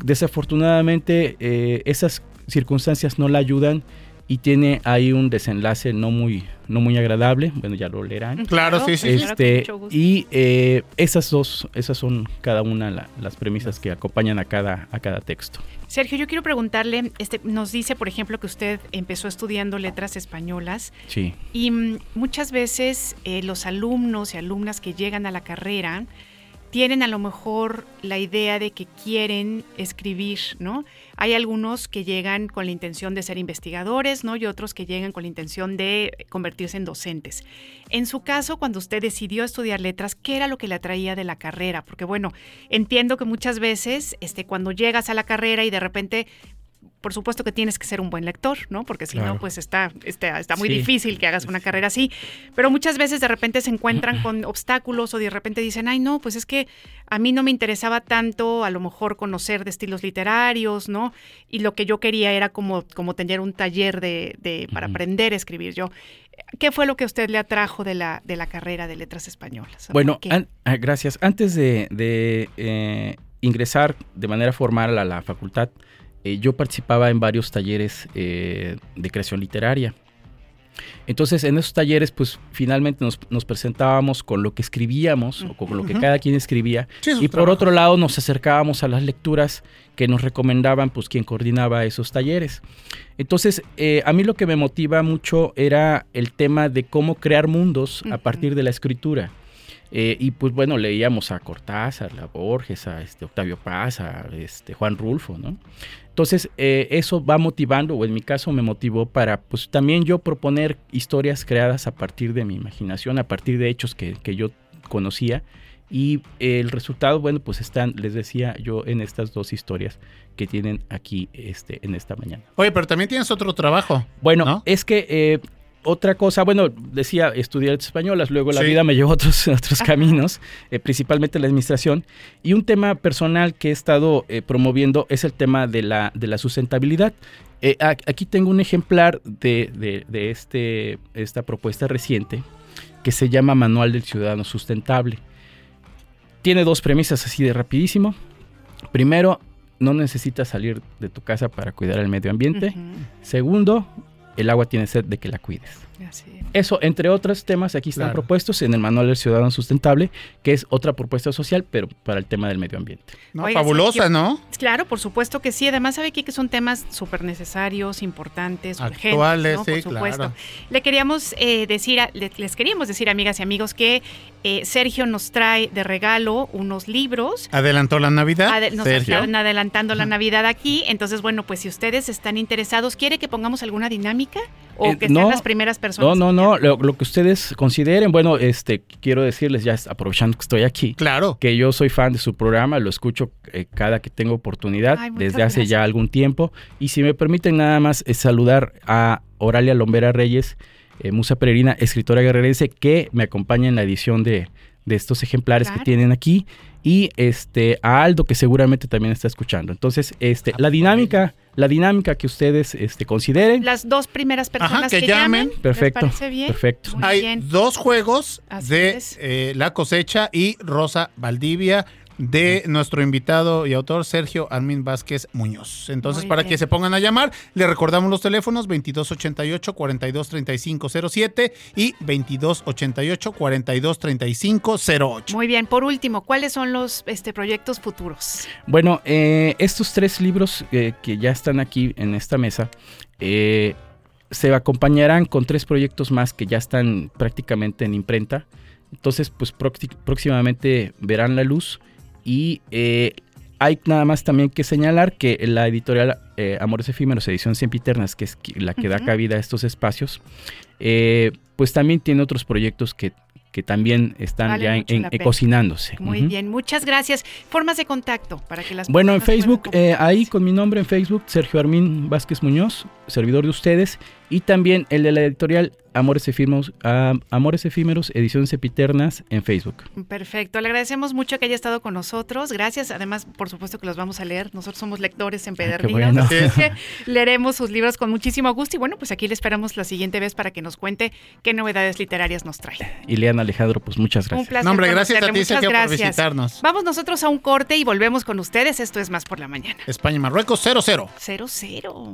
desafortunadamente eh, esas circunstancias no la ayudan y tiene ahí un desenlace no muy, no muy agradable, bueno ya lo leerán. Claro, sí, sí, claro, Este, y eh, esas dos, esas son cada una la- las premisas que acompañan a cada, a cada texto. Sergio, yo quiero preguntarle, este, nos dice, por ejemplo, que usted empezó estudiando letras españolas Sí. y mm, muchas veces eh, los alumnos y alumnas que llegan a la carrera tienen a lo mejor la idea de que quieren escribir, ¿no? Hay algunos que llegan con la intención de ser investigadores, ¿no? Y otros que llegan con la intención de convertirse en docentes. En su caso, cuando usted decidió estudiar letras, ¿qué era lo que le atraía de la carrera? Porque bueno, entiendo que muchas veces, este, cuando llegas a la carrera y de repente por supuesto que tienes que ser un buen lector, ¿no? Porque si Claro. no, pues está, está, está muy Sí. difícil que hagas una carrera así. Pero muchas veces de repente se encuentran con obstáculos o de repente dicen, ay, no, pues es que a mí no me interesaba tanto a lo mejor conocer de estilos literarios, ¿no? Y lo que yo quería era como, como tener un taller de, de- para aprender a escribir yo. ¿Qué fue lo que a usted le atrajo de la, de la carrera de letras españolas? Bueno, ah, gracias. Antes de, de, eh, ingresar de manera formal a la facultad, eh, yo participaba en varios talleres eh, de creación literaria. Entonces, en esos talleres, pues finalmente nos, nos presentábamos con lo que escribíamos o con lo que cada quien escribía. Sí, Y por trabajo. otro lado, nos acercábamos a las lecturas que nos recomendaban, pues, quien coordinaba esos talleres. Entonces, eh, a mí lo que me motiva mucho era el tema de cómo crear mundos a partir de la escritura. Eh, y pues bueno, leíamos a Cortázar, a Borges, a este, Octavio Paz, a este, Juan Rulfo, ¿no? Entonces, eh, eso va motivando, o en mi caso me motivó para, pues también yo proponer historias creadas a partir de mi imaginación, a partir de hechos que, que yo conocía. Y el resultado, bueno, pues están, les decía yo, en estas dos historias que tienen aquí este, en esta mañana. Oye, pero también tienes otro trabajo. Bueno, ¿No? es que eh, otra cosa, bueno, decía, estudié letras españolas, luego la Sí. vida me llevó a otros, a otros caminos, eh, principalmente la administración. Y un tema personal que he estado eh, promoviendo es el tema de la, de la sustentabilidad. Eh, a- aquí tengo un ejemplar de, de- de este, esta propuesta reciente que se llama Manual del Ciudadano Sustentable. Tiene dos premisas así de rapidísimo. Primero, no necesitas salir de tu casa para cuidar el medio ambiente. Segundo, el agua tiene sed de que la cuides. Así. Eso, entre otros temas, aquí están Claro. propuestos en el Manual del Ciudadano Sustentable, que es otra propuesta social, pero para el tema del medio ambiente. No, Oiga, fabulosa, sí, ¿no? Claro, por supuesto que sí. Además, sabe aquí que son temas súper necesarios, importantes, urgentes. Actuales, ¿no? sí, Por supuesto. claro. Le queríamos eh, decir, a- le- les queríamos decir, amigas y amigos, que eh, Sergio nos trae de regalo unos libros. Adelantó la Navidad. Nos Sergio. están adelantando la Navidad aquí. Entonces, bueno, pues si ustedes están interesados, ¿quiere que pongamos alguna dinámica? ¿O Eh, que sean no, las primeras personas? No, no, no, lo, lo que ustedes consideren, bueno, este, quiero decirles, ya aprovechando que estoy aquí, Claro. que yo soy fan de su programa, lo escucho eh, cada que tengo oportunidad, Ay, desde hace ya algún tiempo. Y si me permiten nada más eh, saludar a Oralia Lombera Reyes, eh, Musa Peregrina, escritora guerrerense, que me acompaña en la edición de, de estos ejemplares Claro. que tienen aquí. Y este a Aldo, que seguramente también está escuchando. Entonces, este, la dinámica, la dinámica que ustedes este, consideren. Las dos primeras personas que que, llamen. llamen. ¿les Perfecto, parece bien? perfecto. Muy Hay bien. dos juegos Así de eh, La Cosecha y Rosa Valdivia de nuestro invitado y autor Sergio Armin Vázquez Muñoz. Entonces, Muy para bien. que se pongan a llamar, le recordamos los teléfonos 2288-423507 y 2288-423508. Muy bien. Por último, ¿cuáles son los este, proyectos futuros? Bueno, eh, estos tres libros eh, que ya están aquí en esta mesa eh, se acompañarán con tres proyectos más que ya están prácticamente en imprenta. Entonces, pues próximamente verán la luz y eh, hay nada más también que señalar que la editorial eh, Amores Efímeros, edición Sempiternas, que es la que da cabida a estos espacios, eh, pues también tiene otros proyectos que, que también están Vale ya en- cocinándose. Muy bien. Muchas gracias. Formas de contacto para que las Bueno, en Facebook, eh, ahí con mi nombre en Facebook, Sergio Armín Vázquez Muñoz, servidor de ustedes, y también el de la editorial Amores Efímeros, ah, Amores Efímeros, Ediciones Epiternas en Facebook. Perfecto, le agradecemos mucho que haya estado con nosotros. Gracias, además, por supuesto que los vamos a leer. Nosotros somos lectores empedernidos, bueno. así que leeremos sus libros con muchísimo gusto. Y bueno, pues aquí le esperamos la siguiente vez para que nos cuente qué novedades literarias nos trae. Ileana Alejandro, pues muchas Un gracias. placer. No, hombre, gracias a ti, Sergio, por gracias. visitarnos. Vamos nosotros a un corte y volvemos con ustedes. Esto es Más por la Mañana. España y Marruecos 0-0. Cero, cero.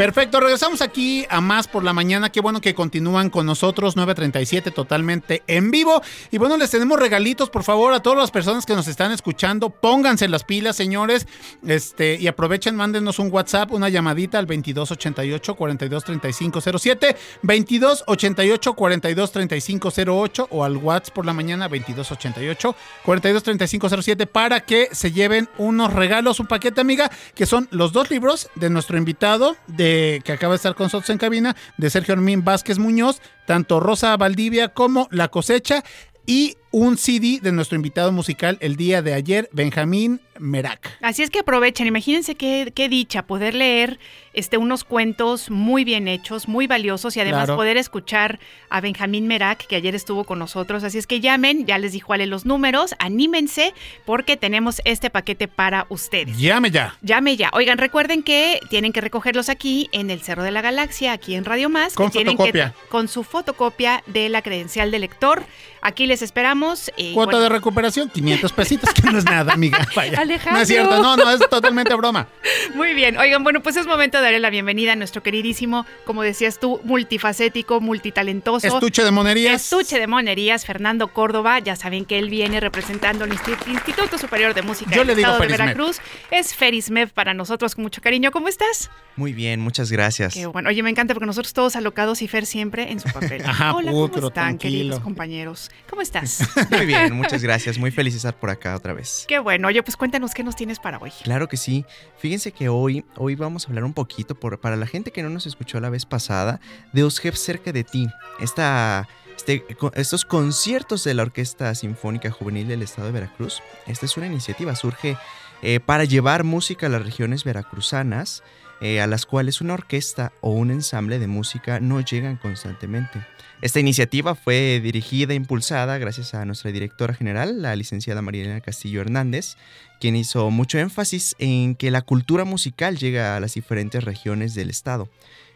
Perfecto, regresamos aquí a más por la mañana. Qué bueno que continúan con nosotros, 9.37 totalmente en vivo. Y bueno, les tenemos regalitos, por favor, a todas las personas que nos están escuchando. Pónganse las pilas, señores. Este, y aprovechen, mándenos un WhatsApp, una llamadita al 2288-423507, 2288-423508 o al WhatsApp por la mañana 2288-423507 para que se lleven unos regalos, un paquete, amiga, que son los dos libros de nuestro invitado de que acaba de estar con nosotros en cabina, de Sergio Armín Vázquez Muñoz, tanto Rosa Valdivia como La Cosecha, y un CD de nuestro invitado musical el día de ayer, Benjamín Merak. Así es que aprovechen, imagínense qué, qué dicha poder leer este, unos cuentos muy bien hechos, muy valiosos y además Claro. poder escuchar a Benjamín Merak, que ayer estuvo con nosotros. Así es que llamen, ya les dijo Ale los números, anímense porque tenemos este paquete para ustedes. Llame ya. Llame ya. Oigan, recuerden que tienen que recogerlos aquí en el Cerro de la Galaxia, aquí en Radio Más. Con que tienen que- fotocopia. con su fotocopia de la credencial de lector. Aquí les esperamos. Eh, Cuota bueno, de recuperación, 500 pesitos, que no es nada, amiga. Vaya. Alejandro. No es cierto, no, no, es totalmente broma. Muy bien, oigan, bueno, pues es momento de darle la bienvenida a nuestro queridísimo, como decías tú, multifacético, multitalentoso. Estuche de monerías. Estuche de monerías, Fernando Córdoba. Ya saben que él viene representando al Insti- Instituto Superior de Música Yo del le digo Estado de. Veracruz. Es Ferismev para nosotros con mucho cariño. ¿Cómo estás? Muy bien, muchas gracias. Qué bueno. Oye, me encanta porque nosotros todos alocados y Fer siempre en su papel. Ajá, Hola, putro, ¿cómo están, tranquilo. queridos compañeros? ¿Cómo estás? Muy bien, muchas gracias. Muy feliz de estar por acá otra vez. Qué bueno. Oye, pues cuéntanos qué nos tienes para hoy. Claro que sí. Fíjense que hoy, hoy vamos a hablar un poquito, por, para la gente que no nos escuchó la vez pasada, de Oshep cerca de ti. Esta, este, estos conciertos de la Orquesta Sinfónica Juvenil del Estado de Veracruz. Esta es una iniciativa, surge eh, para llevar música a las regiones veracruzanas, eh, a las cuales una orquesta o un ensamble de música no llegan constantemente. Esta iniciativa fue dirigida e impulsada gracias a nuestra directora general, la licenciada Marilena Castillo Hernández, quien hizo mucho énfasis en que la cultura musical llega a las diferentes regiones del estado.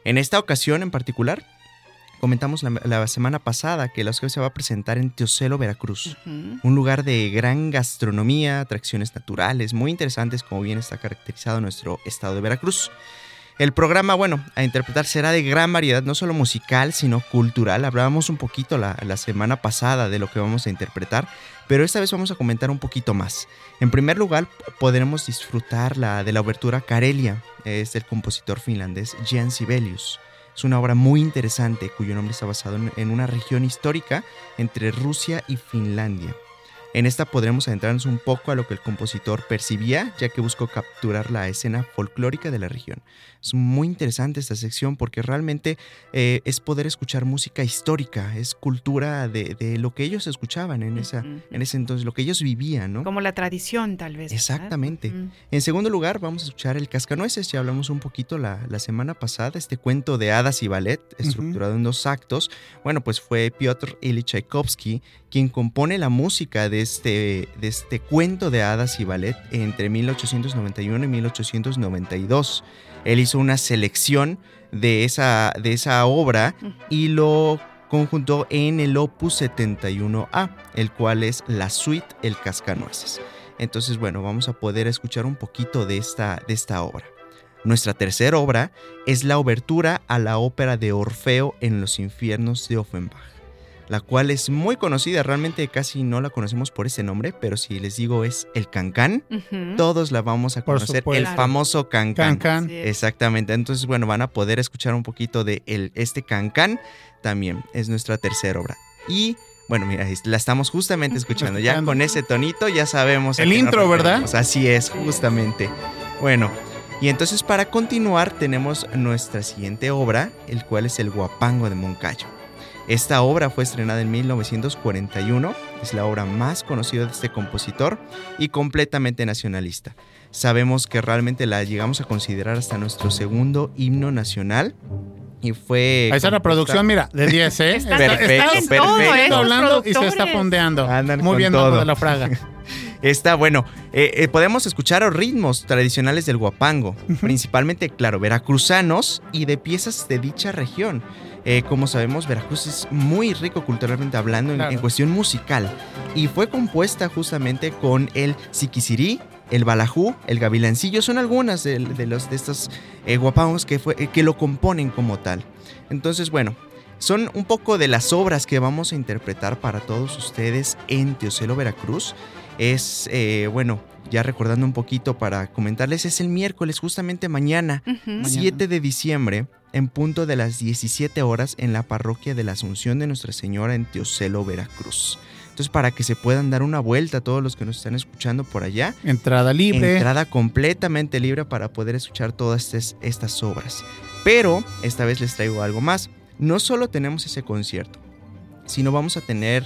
En esta ocasión en particular, comentamos la, la semana pasada que la OSCE se va a presentar en Teocelo, Veracruz. Un lugar de gran gastronomía, atracciones naturales, muy interesantes como bien está caracterizado nuestro estado de Veracruz. El programa, bueno, a interpretar será de gran variedad, no solo musical, sino cultural. Hablábamos un poquito la, semana pasada de lo que vamos a interpretar, pero esta vez vamos a comentar un poquito más. En primer lugar, podremos disfrutar de la obertura Karelia, es del compositor finlandés Jan Sibelius. Es una obra muy interesante cuyo nombre está basado en una región histórica entre Rusia y Finlandia. En esta podremos adentrarnos un poco a lo que el compositor percibía, ya que buscó capturar la escena folclórica de la región. Es muy interesante esta sección porque realmente eh, es poder escuchar música histórica, es cultura de, de lo que ellos escuchaban en, esa, en ese entonces, lo que ellos vivían, ¿no? Como la tradición, tal vez. Exactamente. En segundo lugar, vamos a escuchar El Cascanueces. Ya hablamos un poquito la, la semana pasada, este cuento de hadas y ballet, estructurado en dos actos. Bueno, pues fue Piotr Ilyich Tchaikovsky quien compone la música de este, de este cuento de hadas y ballet entre 1891 y 1892. Él hizo una selección de esa, de esa obra y lo conjuntó en el Opus 71A, el cual es la suite El Cascanueces. Entonces, bueno, vamos a poder escuchar un poquito de esta, de esta obra. Nuestra tercera obra es la obertura a la ópera de Orfeo en los infiernos de Offenbach, la cual es muy conocida, realmente casi no la conocemos por ese nombre, pero si les digo es el Cancán, todos la vamos a Por conocer, el famoso Cancán. Cancán. Exactamente, entonces bueno, van a poder escuchar un poquito de el, este Cancán también, es nuestra tercera obra. Y bueno, mira, la estamos justamente escuchando, ya con ese tonito ya sabemos. El intro, ¿verdad? Así es, justamente. Bueno, y entonces para continuar tenemos nuestra siguiente obra, el cual es El Guapango de Moncayo. Esta obra fue estrenada en 1941, es la obra más conocida de este compositor y completamente nacionalista. Sabemos que realmente la llegamos a considerar hasta nuestro segundo himno nacional y fue... Ahí está la producción, mira, de 10, ¿eh? Están- Perfecto, Está- perfecto. ¿eh? está hablando y se está fondeando. Andan Muy bien, todo. De la Fraga. Está bueno. eh, eh, podemos escuchar ritmos tradicionales del guapango, principalmente, claro, veracruzanos y de piezas de dicha región. Eh, como sabemos, Veracruz es muy rico culturalmente hablando en, Claro. en cuestión musical y fue compuesta justamente con el siquisirí, el balajú, el gavilancillo. Son algunas de, de los de estos eh, guapangos que, fue, eh, que lo componen como tal. Entonces, bueno, son un poco de las obras que vamos a interpretar para todos ustedes en Teocelo, Veracruz. Es, eh, bueno, ya recordando un poquito para comentarles, es el miércoles, justamente mañana, Ujú. 7 de diciembre, en punto de las 17 horas, en la parroquia de la Asunción de Nuestra Señora en Teocelo, Veracruz. Entonces, para que se puedan dar una vuelta a todos los que nos están escuchando por allá, Entrada libre. entrada completamente libre para poder escuchar todas estas, estas obras. Pero esta vez les traigo algo más. No solo tenemos ese concierto, sino vamos a tener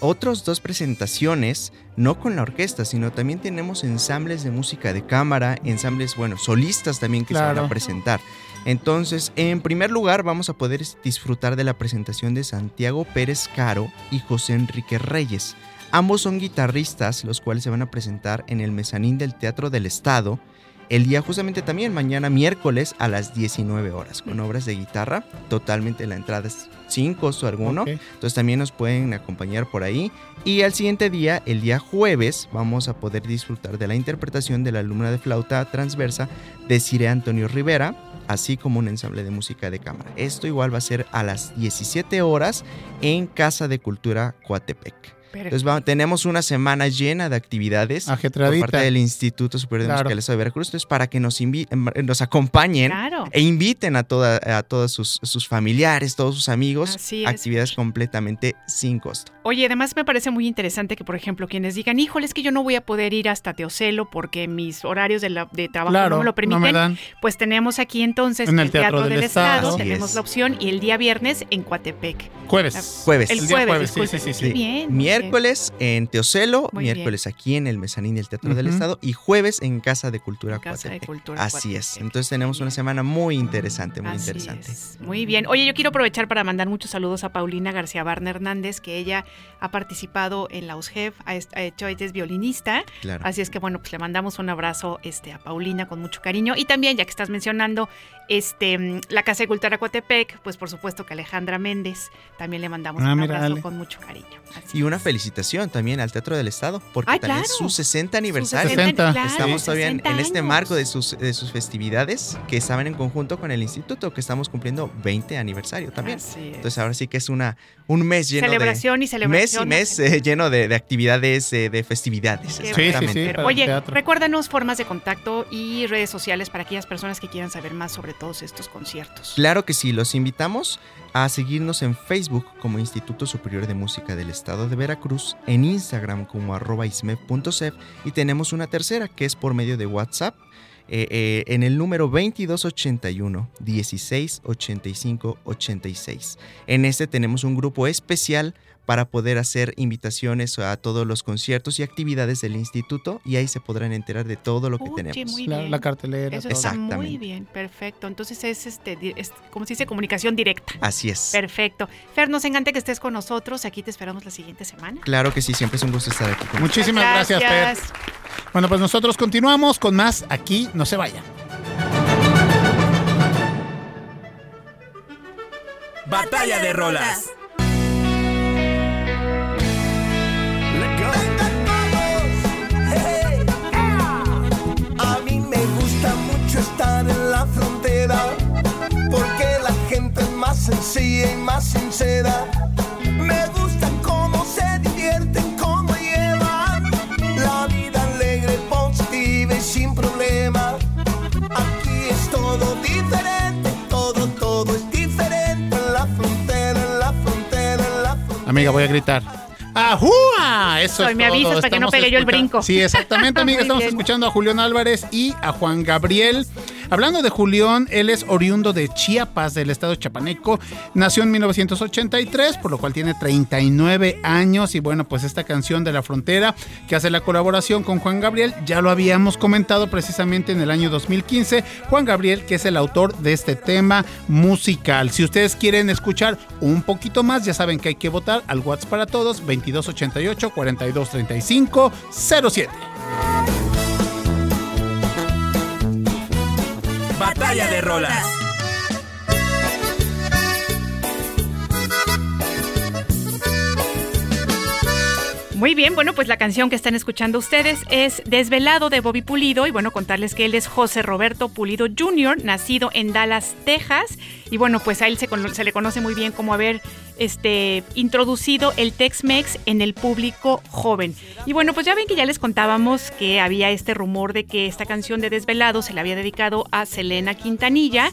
otras dos presentaciones, no con la orquesta, sino también tenemos ensambles de música de cámara, ensambles, bueno, solistas también que se van a presentar. Entonces, en primer lugar, vamos a poder disfrutar de la presentación de Santiago Pérez Caro y José Enrique Reyes. Ambos son guitarristas, los cuales se van a presentar en el mezanín del Teatro del Estado el día justamente también, mañana miércoles a las 19 horas, con obras de guitarra. Totalmente la entrada es sin costo alguno. Entonces también nos pueden acompañar por ahí. Y al siguiente día, el día jueves, vamos a poder disfrutar de la interpretación de la alumna de flauta transversa de Cire Antonio Rivera, así como un ensamble de música de cámara. Esto igual va a ser a las 17 horas en Casa de Cultura Coatepec. Entonces va- tenemos una semana llena de actividades por parte del Instituto Superior de Claro. Musicales de Veracruz. Entonces, para que nos, em, nos acompañen Claro. E inviten a, toda, a todos sus, sus familiares, todos sus amigos. Así es. Actividades completamente sin costo. Oye, además me parece muy interesante que, por ejemplo, quienes digan, híjole, es que yo no voy a poder ir hasta Teocelo porque mis horarios de, la- de trabajo Claro, no me lo no permiten. me dan. Pues tenemos aquí entonces En el Teatro del Estado. Tenemos es. la opción y el día viernes en Coatepec. Jueves. Jueves. El El día jueves, jueves, sí, sí, sí, Muy sí. bien. Miércoles en Teocelo, Muy miércoles aquí en el Mezanín del Teatro del. Estado y jueves en Casa de Cultura En Casa de Coatepec. Cultura Así es. Entonces tenemos una semana muy interesante, muy Así interesante. es. Muy bien. Oye, yo quiero aprovechar para mandar muchos saludos a Paulina García Barna Hernández, que ella ha participado en la USGEF, ha, hecho, ella es violinista. Claro. Así es que bueno, pues le mandamos un abrazo este, a Paulina con mucho cariño. Y también, ya que estás mencionando este, mm, la Casa de Cultura Coatepec, pues por supuesto que Alejandra Méndez también le mandamos Ah, un mira, abrazo con mucho cariño. Así Y una es. felicitación también al Teatro del Estado, porque Ay, también es su 60 Sus aniversario. 60. claro, Estamos todavía en, 60 en este marco de sus, de sus festividades que estaban en conjunto con el instituto, que estamos cumpliendo 20 aniversario también. Así es. Entonces ahora sí que es una un mes lleno Celebración y de celebración. mes y mes eh, lleno de, de actividades, eh, de festividades. Sí, sí, exactamente. sí. Oye, recuérdanos formas de contacto y redes sociales para aquellas personas que quieran saber más sobre todos estos conciertos. Claro que sí, los invitamos a seguirnos en Facebook como Instituto Superior de Música del Estado de Veracruz, en Instagram como arroba y tenemos una tercera que es por medio de WhatsApp eh, eh, en el número 2281 1685 86. En este tenemos un grupo especial para poder hacer invitaciones a todos los conciertos y actividades del instituto y ahí se podrán enterar de todo lo que Oye, tenemos. muy La, bien. la cartelera. Eso todo. está muy bien, perfecto. Entonces es este, es, como se dice, comunicación directa. Así es. Perfecto. Fer, nos encanta que estés con nosotros. Aquí te esperamos la siguiente semana. Claro que sí, siempre es un gusto estar aquí con Muchísimas gracias, Fer. Bueno, pues nosotros continuamos con más aquí, no se vayan. Batalla de rolas. Sencilla y más sincera. Me gusta cómo se divierten, cómo llevan la vida alegre, positiva y sin problema. Aquí es todo diferente, todo, todo es diferente en la frontera, en la frontera, en la frontera. Amiga, voy a gritar. ¡Ajúa! Eso Soy, es me todo. avisas para que no pegue yo el brinco. Sí, exactamente, amiga. Estamos bien. escuchando a Julián Álvarez y a Juan Gabriel. Hablando de Julián, él es oriundo de Chiapas, del estado chapaneco. Nació en 1983, por lo cual tiene 39 años. Y bueno, pues esta canción de la frontera que hace la colaboración con Juan Gabriel, ya lo habíamos comentado precisamente en el año 2015. Juan Gabriel, que es el autor de este tema musical. Si ustedes quieren escuchar un poquito más, ya saben que hay que votar al WhatsApp para todos, 2288 4235 07. Batalla de rolas. Muy bien, bueno, pues la canción que están escuchando ustedes es Desvelado de Bobby Pulido y bueno, contarles que él es José Roberto Pulido Jr., nacido en Dallas, Texas y bueno, pues a él se, se le conoce muy bien como haber este, introducido el Tex-Mex en el público joven. Y bueno, pues ya ven que ya les contábamos que había este rumor de que esta canción de Desvelado se le había dedicado a Selena Quintanilla.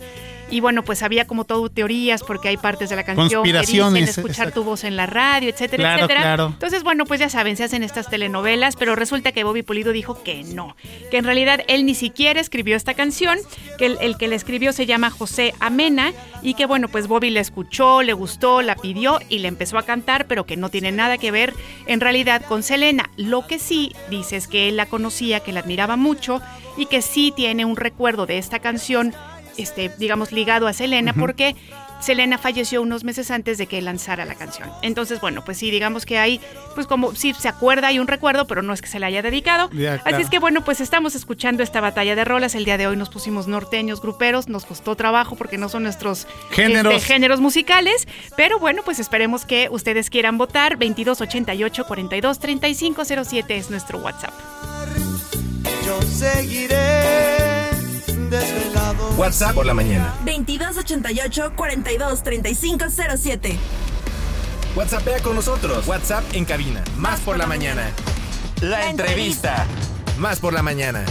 Y bueno, pues había como todo teorías porque hay partes de la canción que dicen escuchar exacto. tu voz en la radio, etcétera, Claro, etcétera. claro. Entonces, bueno, pues ya saben, se hacen estas telenovelas, pero resulta que Bobby Pulido dijo que no, que en realidad él ni siquiera escribió esta canción, que el, el que la escribió se llama José Amena y que bueno, pues Bobby la escuchó, le gustó, la pidió y le empezó a cantar, pero que no tiene nada que ver en realidad con Selena. Lo que sí dice es que él la conocía, que la admiraba mucho y que sí tiene un recuerdo de esta canción, este, digamos, ligado a Selena, porque Selena falleció unos meses antes de que lanzara la canción. Entonces, bueno, pues sí, digamos que hay, pues como sí se acuerda, hay un recuerdo, pero no es que se la haya dedicado. Ya, claro. Así es que bueno, pues estamos escuchando esta batalla de rolas. El día de hoy nos pusimos norteños, gruperos, nos costó trabajo porque no son nuestros Géneros. este, géneros musicales, pero bueno, pues esperemos que ustedes quieran votar. 2288 42 35 07 es nuestro WhatsApp. Yo seguiré desvelado. WhatsApp por la mañana. 2288 42 35 07. WhatsAppea con nosotros. WhatsApp en cabina. Más por la mañana. La entrevista. Más por la mañana.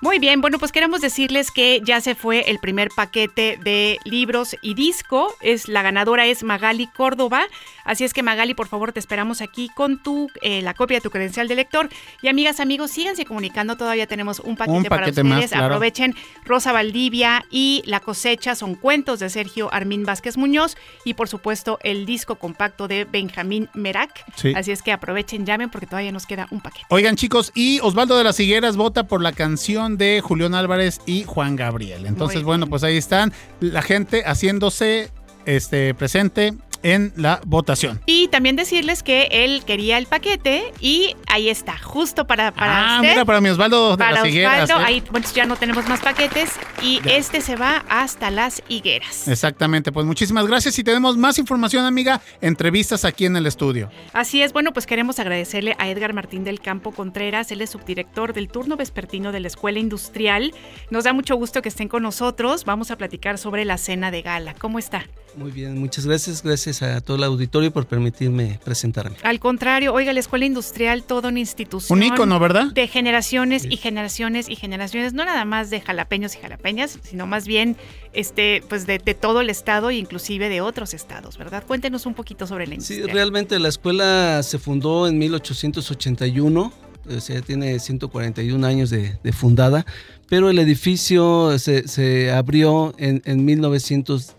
Muy bien, bueno, pues queremos decirles que ya se fue el primer paquete de libros y disco. Es la ganadora es Magali Córdoba. Así es que Magali, por favor, te esperamos aquí con tu eh, la copia de tu credencial de lector. Y amigas, amigos, síganse comunicando. Todavía tenemos un paquete, Un para paquete ustedes. más, claro. Aprovechen Rosa Valdivia y La cosecha son cuentos de Sergio Armín Vázquez Muñoz y por supuesto el disco compacto de Benjamín Merak. Sí. Así es que aprovechen, llamen porque todavía nos queda un paquete. Oigan chicos, y Osvaldo de las Higueras vota por la canción de Julián Álvarez y Juan Gabriel. Entonces, bueno, pues ahí están la gente haciéndose este presente en la votación. Y también decirles que él quería el paquete y ahí está, justo para, para ah, usted. mira, para mi Osvaldo de para las Higueras. Osvaldo, ¿eh? ahí bueno, ya no tenemos más paquetes y Ya. este se va hasta las higueras. Exactamente, pues muchísimas gracias y tenemos más información, amiga, entrevistas aquí en el estudio. Así es, bueno, pues queremos agradecerle a Edgar Martín del Campo Contreras, él es subdirector del turno vespertino de la Escuela Industrial. Nos da mucho gusto que estén con nosotros. Vamos a platicar sobre la cena de gala. ¿Cómo está? Muy bien, muchas gracias. Gracias a todo el auditorio por permitirme presentarme. Al contrario, oiga, la Escuela Industrial, toda una institución. Un ícono, ¿verdad? De generaciones y generaciones y generaciones, no nada más de jalapeños y jalapeñas, sino más bien este, pues de, de todo el estado e inclusive de otros estados, ¿verdad? Cuéntenos un poquito sobre la Sí, industria. realmente la escuela se fundó en 1881, o sea, tiene 141 años de, de fundada, pero el edificio se, se abrió en, en 1910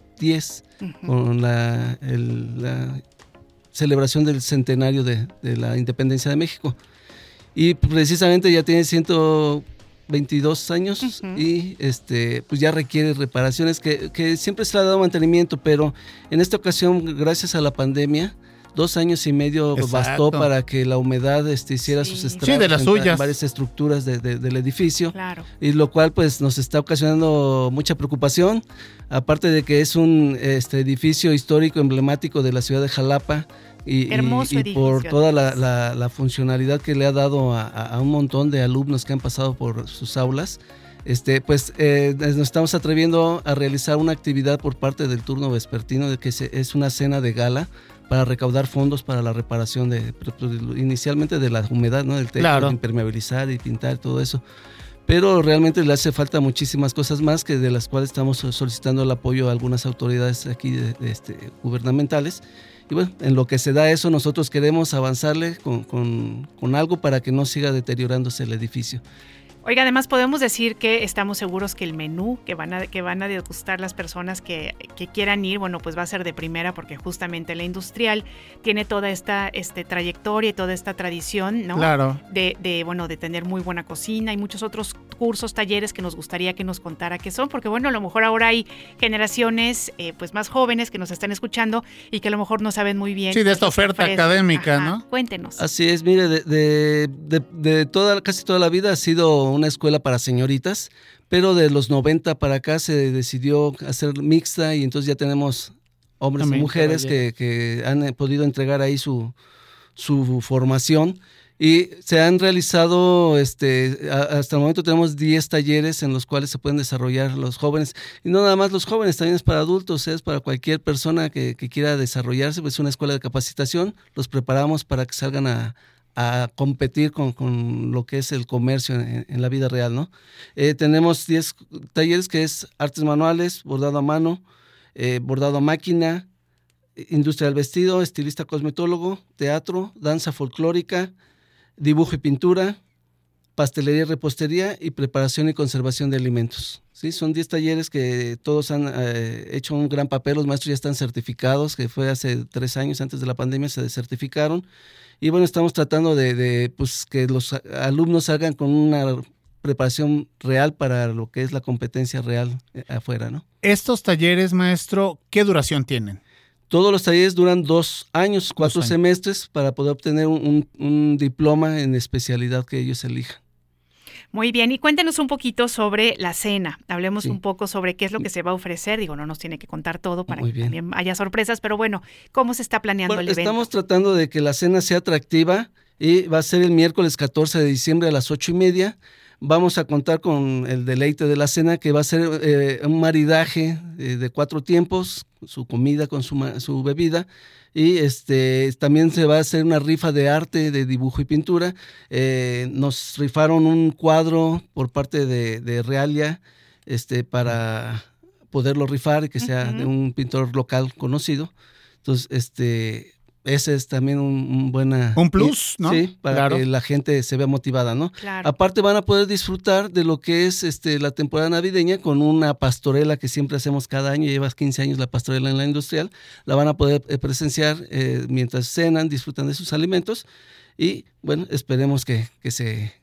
Ujú. con la, el- la celebración del centenario de, de la independencia de México. Y precisamente ya tiene 122 años y este, pues ya requiere reparaciones que, que siempre se le ha dado mantenimiento, pero en esta ocasión, gracias a la pandemia, dos años y medio Exacto. bastó para que la humedad este, hiciera Sí. sus Sí, estragos de las en- suyas. varias estructuras de- de- del edificio Claro. y lo cual pues nos está ocasionando mucha preocupación, aparte de que es un este, edificio histórico emblemático de la ciudad de Jalapa y, y- Hermoso y por edificio, toda la, además. la- la funcionalidad que le ha dado a, a- a un montón de alumnos que han pasado por sus aulas. Este, pues eh, nos estamos atreviendo a realizar una actividad por parte del turno vespertino de que se- es una cena de gala para recaudar fondos para la reparación de inicialmente de la humedad, ¿no? del techo, Claro. de impermeabilizar y pintar todo eso pero realmente le hace falta muchísimas cosas más que de las cuales estamos solicitando el apoyo a algunas autoridades aquí de- de este, gubernamentales. Y bueno, en lo que se da eso, nosotros queremos avanzarle con, con- con algo para que no siga deteriorándose el edificio. Oiga, además podemos decir que estamos seguros que el menú que van a, que van a degustar las personas que, que quieran ir, bueno, pues va a ser de primera porque justamente la industrial tiene toda esta este, trayectoria y toda esta tradición, ¿no? Claro. De, de, bueno, de tener muy buena cocina y muchos otros cursos, talleres que nos gustaría que nos contara qué son, porque bueno, a lo mejor ahora hay generaciones eh, pues más jóvenes que nos están escuchando y que a lo mejor no saben muy bien. Sí, de esta oferta académica, Ajá, ¿no? Cuéntenos. Así es, mire, de, de- de- de toda, casi toda la vida ha sido una escuela para señoritas, pero de los 90 para acá se decidió hacer mixta y entonces ya tenemos hombres y mujeres que, que han eh, podido entregar ahí su, su formación. Y se han realizado, este, hasta el momento tenemos 10 talleres en los cuales se pueden desarrollar los jóvenes. Y no nada más los jóvenes, también es para adultos, es para cualquier persona que, que quiera desarrollarse. pues, Es una escuela de capacitación, los preparamos para que salgan a, a competir con, con lo que es el comercio en, en la vida real, ¿no? Eh, tenemos 10 talleres que es artes manuales, bordado a mano, eh, bordado a máquina, industria del vestido, estilista cosmetólogo, teatro, danza folclórica, dibujo y pintura, pastelería y repostería y preparación y conservación de alimentos. ¿sí? Son 10 talleres que todos han eh, hecho un gran papel, los maestros ya están certificados, que fue hace tres años antes de la pandemia, se certificaron. Y bueno, estamos tratando de, de, pues, que los alumnos salgan con una preparación real para lo que es la competencia real eh, afuera, ¿no? Estos talleres, maestro, ¿qué duración tienen? Todos los talleres duran dos años, cuatro años. semestres, para poder obtener un, un- un diploma en especialidad que ellos elijan. Muy bien, y cuéntenos un poquito sobre la cena. Hablemos Sí. un poco sobre qué es lo que se va a ofrecer. Digo, no nos tiene que contar todo para Muy que bien. también haya sorpresas, pero bueno, ¿cómo se está planeando Bueno, el evento? estamos tratando de que la cena sea atractiva y va a ser el miércoles 14 de diciembre a las ocho y media. Vamos a contar con el deleite de la cena, que va a ser eh, un maridaje eh, de cuatro tiempos, su comida con su, su bebida. Y este también se va a hacer una rifa de arte, de dibujo y pintura. Eh, nos rifaron un cuadro por parte de, de Realia este, para poderlo rifar y que sea de un pintor local conocido. Entonces, este, ese es también un, un buena... Un plus, ¿no? Sí, para Claro. que la gente se vea motivada, ¿no? Claro. Aparte van a poder disfrutar de lo que es este, la temporada navideña con una pastorela que siempre hacemos cada año, llevas 15 años la pastorela en la industrial, la van a poder eh, presenciar eh, mientras cenan, disfrutan de sus alimentos y bueno, esperemos que, que se,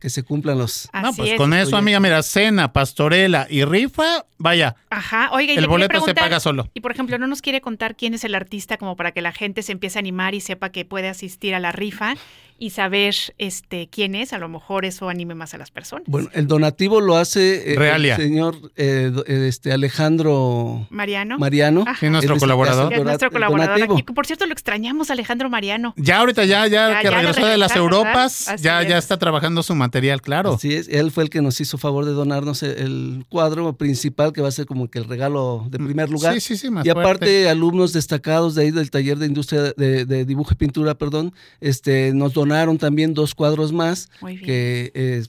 que se cumplan los... No, Así pues es. con eso, Oye. amiga, mira, cena, pastorela y rifa, vaya, Ajá, oiga, y el boleto se paga solo. Y por ejemplo, ¿no nos quiere contar quién es el artista como para que la gente se empiece a animar y sepa que puede asistir a la rifa y saber este quién es? A lo mejor eso anime más a las personas. Bueno, el donativo lo hace eh, el señor eh, este Mariano. Alejandro Mariano. Ajá. Sí, nuestro colaborador. es nuestro colaborador aquí. Por cierto, lo extrañamos, Alejandro Mariano. Ya ahorita ya, ya, Ya, que ya regresó de las. Europas, ya, ya es. está trabajando su material, claro. Es, él fue el que nos hizo favor de donarnos el, el cuadro principal que va a ser como que el regalo de primer lugar. Sí, sí, sí, más y aparte, fuerte. alumnos destacados de ahí del taller de industria de, de dibujo y pintura, perdón, este, nos donaron también dos cuadros más Muy bien. que eh,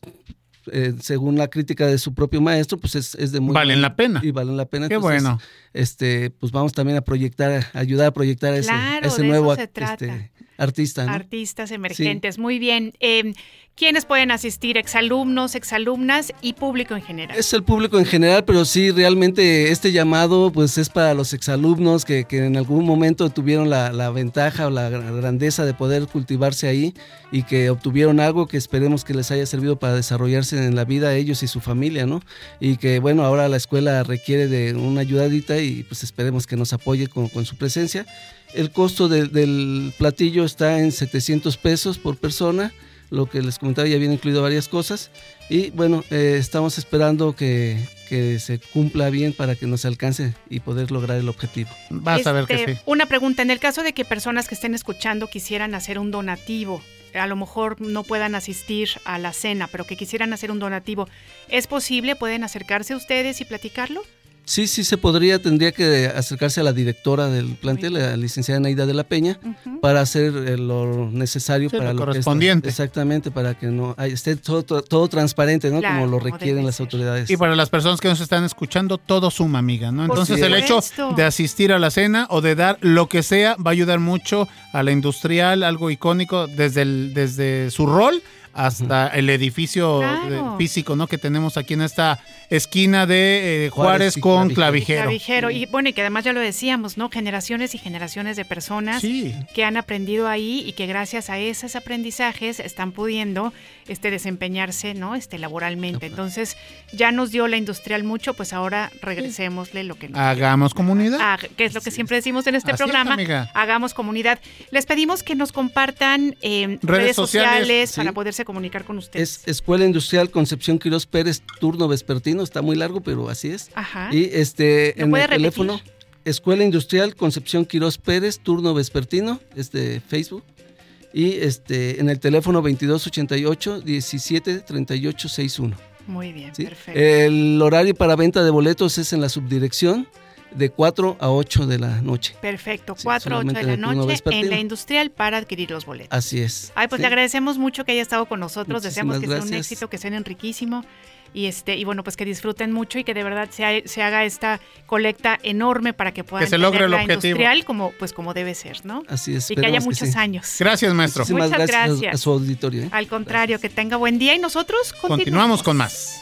eh, según la crítica de su propio maestro, pues es, es de muy Valen buen- la pena. y valen la pena. Qué Entonces, bueno. Este, pues vamos también a proyectar, a ayudar a proyectar ese, Claro, a ese de nuevo eso se trata. este, artista, ¿no? Artistas emergentes. Muy bien. Eh, ¿Quiénes pueden asistir? Exalumnos, exalumnas y público en general. Es el público en general, pero sí, realmente este llamado pues es para los exalumnos que, que en algún momento tuvieron la, la ventaja o la gra- grandeza de poder cultivarse ahí y que obtuvieron algo que esperemos que les haya servido para desarrollarse en la vida ellos y su familia, ¿no? Y que bueno, ahora la escuela requiere de una ayudadita y pues esperemos que nos apoye con, con su presencia. El costo de- del platillo está en 700 pesos por persona. Lo que les comentaba ya viene incluido varias cosas. Y bueno, eh, estamos esperando que, que se cumpla bien para que nos alcance y poder lograr el objetivo. Vas a ver que Este, sí. Una pregunta, en el caso de que personas que estén escuchando quisieran hacer un donativo, a lo mejor no puedan asistir a la cena, pero que quisieran hacer un donativo, ¿es posible? ¿Pueden acercarse a ustedes y platicarlo? Sí, sí se podría, tendría que acercarse a la directora del plantel, la licenciada Naida de la Peña, para hacer eh, lo necesario Sí, para lo lo que es- correspondiente. exactamente, para que no esté todo, todo, todo transparente, ¿no? Claro, como lo requieren las ser. autoridades. Y para las personas que nos están escuchando, todo suma, amiga, ¿no? Entonces el hecho de asistir a la cena o de dar lo que sea va a ayudar mucho a la industrial, algo icónico desde, el, desde su rol hasta el edificio Claro. de- físico, ¿no? Que tenemos aquí en esta esquina de eh, Juárez, Juárez y con Clavijero. Clavijero. Clavijero. Y bueno, y que además ya lo decíamos, ¿no? Generaciones y generaciones de personas Sí. que han aprendido ahí y que gracias a esos aprendizajes están pudiendo este, desempeñarse, ¿no? Este, laboralmente. Entonces, ya nos dio la industrial mucho, pues ahora regresémosle lo que nos Hagamos comunidad. Ah, que es lo que siempre decimos en este Así es, programa. amiga. Hagamos comunidad. Les pedimos que nos compartan eh, redes, Redes sociales, sociales, sí. para poderse comunicar con ustedes. Es Escuela Industrial Concepción Quirós Pérez, turno vespertino, está muy largo, pero así es. Ajá. Y este, ¿Lo en puede el repetir? teléfono, Escuela Industrial Concepción Quirós Pérez, turno vespertino, es de Facebook. Y este, en el teléfono 2288 17 38 61. Muy bien, ¿sí? perfecto. El horario para venta de boletos es en la subdirección de 4 a 8 de la noche. Perfecto, sí, 4 8 de la noche en la industrial para adquirir los boletos. Así es. Ay, pues ¿sí? le agradecemos mucho que haya estado con nosotros. Deseamos que sea un éxito, que sea riquísimo. Y este, y bueno, pues que disfruten mucho y que de verdad se, ha- se haga esta colecta enorme para que puedan se logre tener el la objetivo. industrial como, pues como debe ser, ¿no? Así es. Y que haya muchos sí. años. Gracias, maestro. Muchísimas Muchas gracias, a- gracias. A, su auditorio. ¿eh? Al contrario, que tenga buen día y nosotros continuamos, Continuamos con más.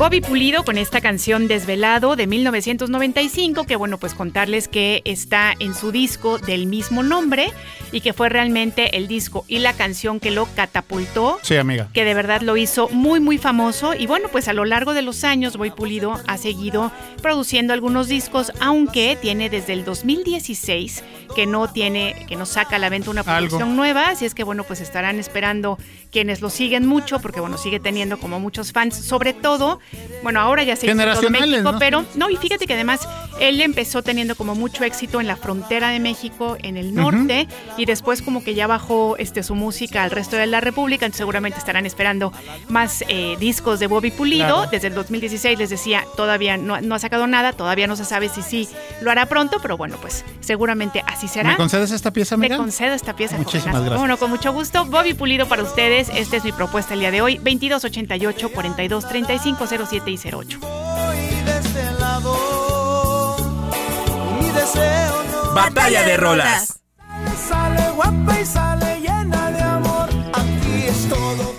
Bobby Pulido con esta canción Desvelado de 1995, que bueno, pues contarles que está en su disco del mismo nombre y que fue realmente el disco y la canción que lo catapultó. Sí, amiga. Que de verdad lo hizo muy, muy famoso. Y bueno, pues a lo largo de los años, Bobby Pulido ha seguido produciendo algunos discos, aunque tiene desde el 2016 que no tiene, que no saca a la venta una producción Algo. nueva. Así es que bueno, pues estarán esperando quienes lo siguen mucho, porque bueno, sigue teniendo como muchos fans, sobre todo, bueno, ahora ya se hizo México, ¿no? pero no, y fíjate que además él empezó teniendo como mucho éxito en la frontera de México, en el norte, y después como que ya bajó este, su música al resto de la República, entonces seguramente estarán esperando más eh, discos de Bobby Pulido. Claro. Desde el 2016 les decía, todavía no, no ha sacado nada, todavía no se sabe si sí lo hará pronto, pero bueno, pues seguramente así será. ¿Me concedes esta pieza, amiga? concedo esta pieza. Muchísimas jovenazo. gracias. Bueno, con mucho gusto. Bobby Pulido para ustedes. Esta es mi propuesta el día de hoy. 2288 42 35 07 y 08. Voy de este lado. Mi deseo no Batalla de rolas. sale guapa y sale llena de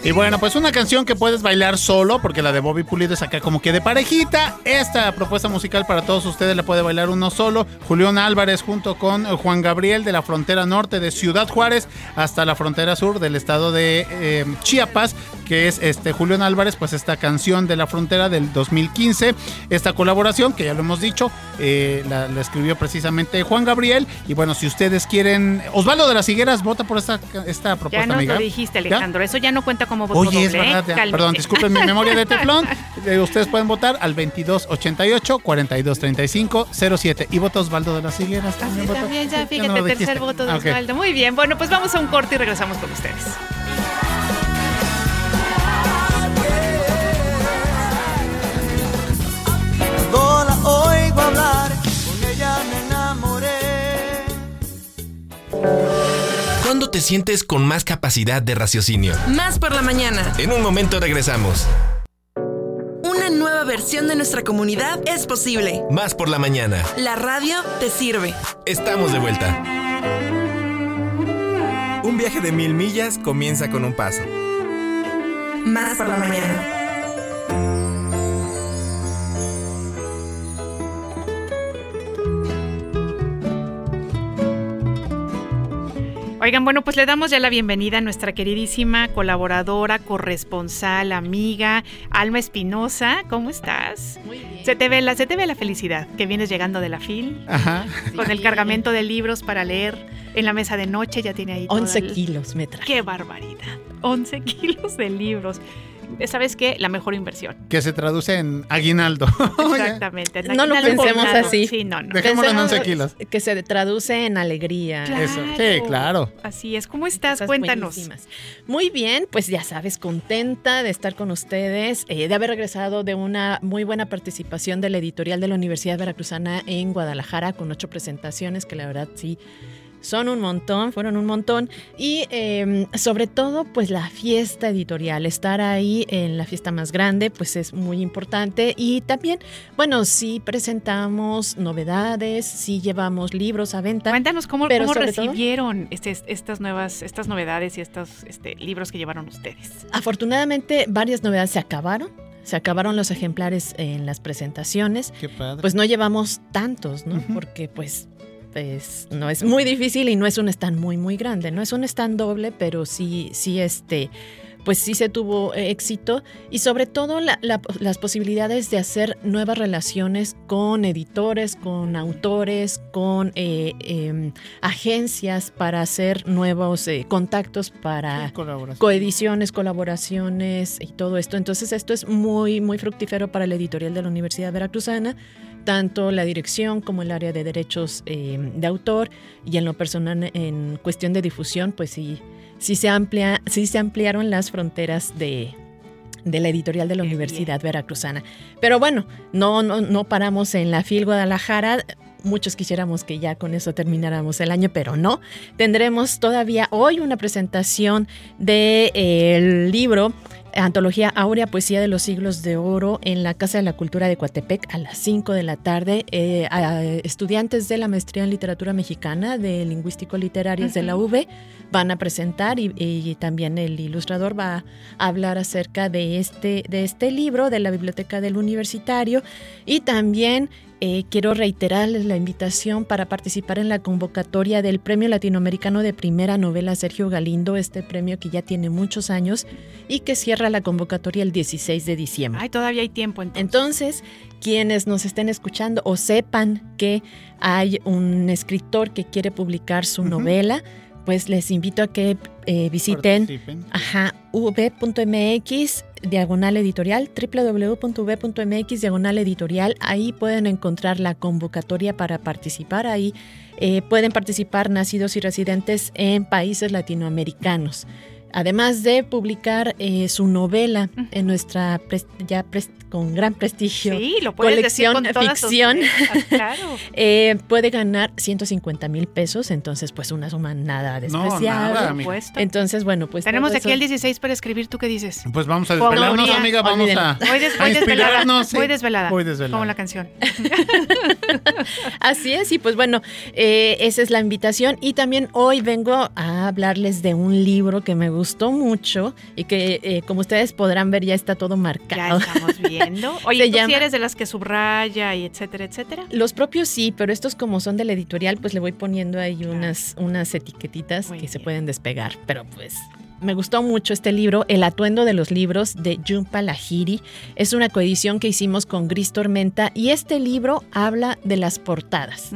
Y bueno, pues una canción que puedes bailar solo, porque la de Bobby Pulido es acá como que de parejita. Esta propuesta musical para todos ustedes la puede bailar uno solo. Julián Álvarez junto con Juan Gabriel de la frontera norte de Ciudad Juárez hasta la frontera sur del estado de eh, Chiapas, que es este Julián Álvarez, pues esta canción de la frontera del 2015. Esta colaboración, que ya lo hemos dicho, eh, la, la escribió precisamente Juan Gabriel. Y bueno, si ustedes quieren... Osvaldo de las Higueras vota por esta, esta propuesta, Ya nos amiga. lo dijiste, ¿Ya? Alejandro. Eso ya no cuenta como voto Oye, es doble, ¿eh? verdad. ya. Perdón, disculpen mi memoria de teflón. Eh, Ustedes pueden votar al 2288 4235 07. Y vota Osvaldo de las Higueras. Así También vota. también, ya no fíjate, tercer voto de Ah. Osvaldo. Muy bien, bueno, pues vamos a un corte y regresamos con ustedes. Oigo hablar, con ella me enamoré. ¿Cuándo te sientes con más capacidad de raciocinio? Más por la mañana. En un momento regresamos. Una nueva versión de nuestra comunidad es posible. Más por la mañana. La radio te sirve. Estamos de vuelta. Un viaje de mil millas comienza con un paso. Más por la mañana. Oigan, bueno, pues le damos ya la bienvenida a nuestra queridísima colaboradora, corresponsal, amiga, Alma Espinosa. ¿Cómo estás? Muy bien. Se te ve la, se te ve la felicidad que vienes llegando de la FIL, Ajá. con el cargamento de libros para leer en la mesa de noche, ya tiene ahí todo 11 el- kilos me traje. ¡Qué barbaridad! 11 kilos de libros. ¿Sabes qué? La mejor inversión. Que se traduce en aguinaldo. Exactamente. No lo pensemos así. Sí, no, no. Dejémoslo en Pensemos 11 kilos. Que se traduce en alegría. Claro. Eso. Sí, claro. Así es. ¿Cómo estás? Cosas Cuéntanos. buenísimas. Muy bien, pues ya sabes, contenta de estar con ustedes, eh, de haber regresado de una muy buena participación de la editorial de la Universidad Veracruzana en Guadalajara con ocho presentaciones que la verdad sí son un montón, fueron un montón. Y eh, sobre todo, pues la fiesta editorial, estar ahí en la fiesta más grande, pues es muy importante. Y también, bueno, sí presentamos novedades, sí llevamos libros a venta. Cuéntanos cómo, Pero cómo recibieron este- estas nuevas, estas novedades y estos este, libros que llevaron ustedes. Afortunadamente, varias novedades se acabaron. Se acabaron los ejemplares en las presentaciones. Qué padre. Pues no llevamos tantos, ¿no? Porque pues, pues no es muy difícil y no es un stand muy, muy grande. No es un stand doble, pero sí, sí, este, pues sí se tuvo éxito. Y sobre todo la- la- las posibilidades de hacer nuevas relaciones con editores, con autores, con eh, em, agencias para hacer nuevos eh, contactos para coediciones, colaboraciones y todo esto. Entonces esto es muy, muy fructífero para la editorial de la Universidad Veracruzana, tanto la dirección como el área de derechos eh, de autor y en lo personal en cuestión de difusión, pues sí, sí se amplia, sí se ampliaron las fronteras de de la editorial de la Universidad Veracruzana. Pero bueno, no, no, no paramos en la FIL Guadalajara. Muchos quisiéramos que ya con eso termináramos el año, pero no. Tendremos todavía hoy una presentación del libro Antología Áurea, Poesía de los Siglos de Oro en la Casa de la Cultura de Coatepec a las 5 de la tarde. Eh, a estudiantes de la maestría en literatura mexicana de Lingüístico Literarias de la UV van a presentar y, y también el ilustrador va a hablar acerca de este, de este libro de la Biblioteca del Universitario y también eh, quiero reiterarles la invitación para participar en la convocatoria del Premio Latinoamericano de Primera Novela Sergio Galindo, este premio que ya tiene muchos años y que cierra la convocatoria el 16 de diciembre. Ay, todavía hay tiempo. Entonces, Entonces, quienes nos estén escuchando o sepan que hay un escritor que quiere publicar su novela, pues les invito a que eh, visiten v.mx diagonal editorial, www.v.mx diagonal editorial. Ahí pueden encontrar la convocatoria para participar. Ahí eh, pueden participar nacidos y residentes en países latinoamericanos. Además de publicar eh, su novela en nuestra pres- ya pres- con gran prestigio sí, lo puedes colección decir con todas sus ficción, claro. eh, puede ganar 150 mil pesos, entonces pues una suma nada No, despreciable. supuesto. Entonces, bueno, pues Tenemos aquí eso- el 16 para escribir. ¿Tú qué dices? Pues vamos a desvelarnos, amiga. Vamos Olviden. a, Voy, des- a voy desvelada. sí. Voy desvelada. Voy desvelada. Como la canción. Así es, y pues bueno, eh, esa es la invitación. Y también hoy vengo a hablarles de un libro que me gustó mucho y que, eh, como ustedes podrán ver, ya está todo Ya marcado. estamos viendo. Oye, ¿tú llama- eres de las que subraya y etcétera, etcétera? Los propios sí, pero estos como son de la editorial, pues le voy poniendo ahí unas, unas etiquetitas Muy que se pueden despegar. Pero pues me gustó mucho este libro, El atuendo de los libros de Jhumpa Lahiri. Es una coedición que hicimos con Gris Tormenta y este libro habla de las portadas.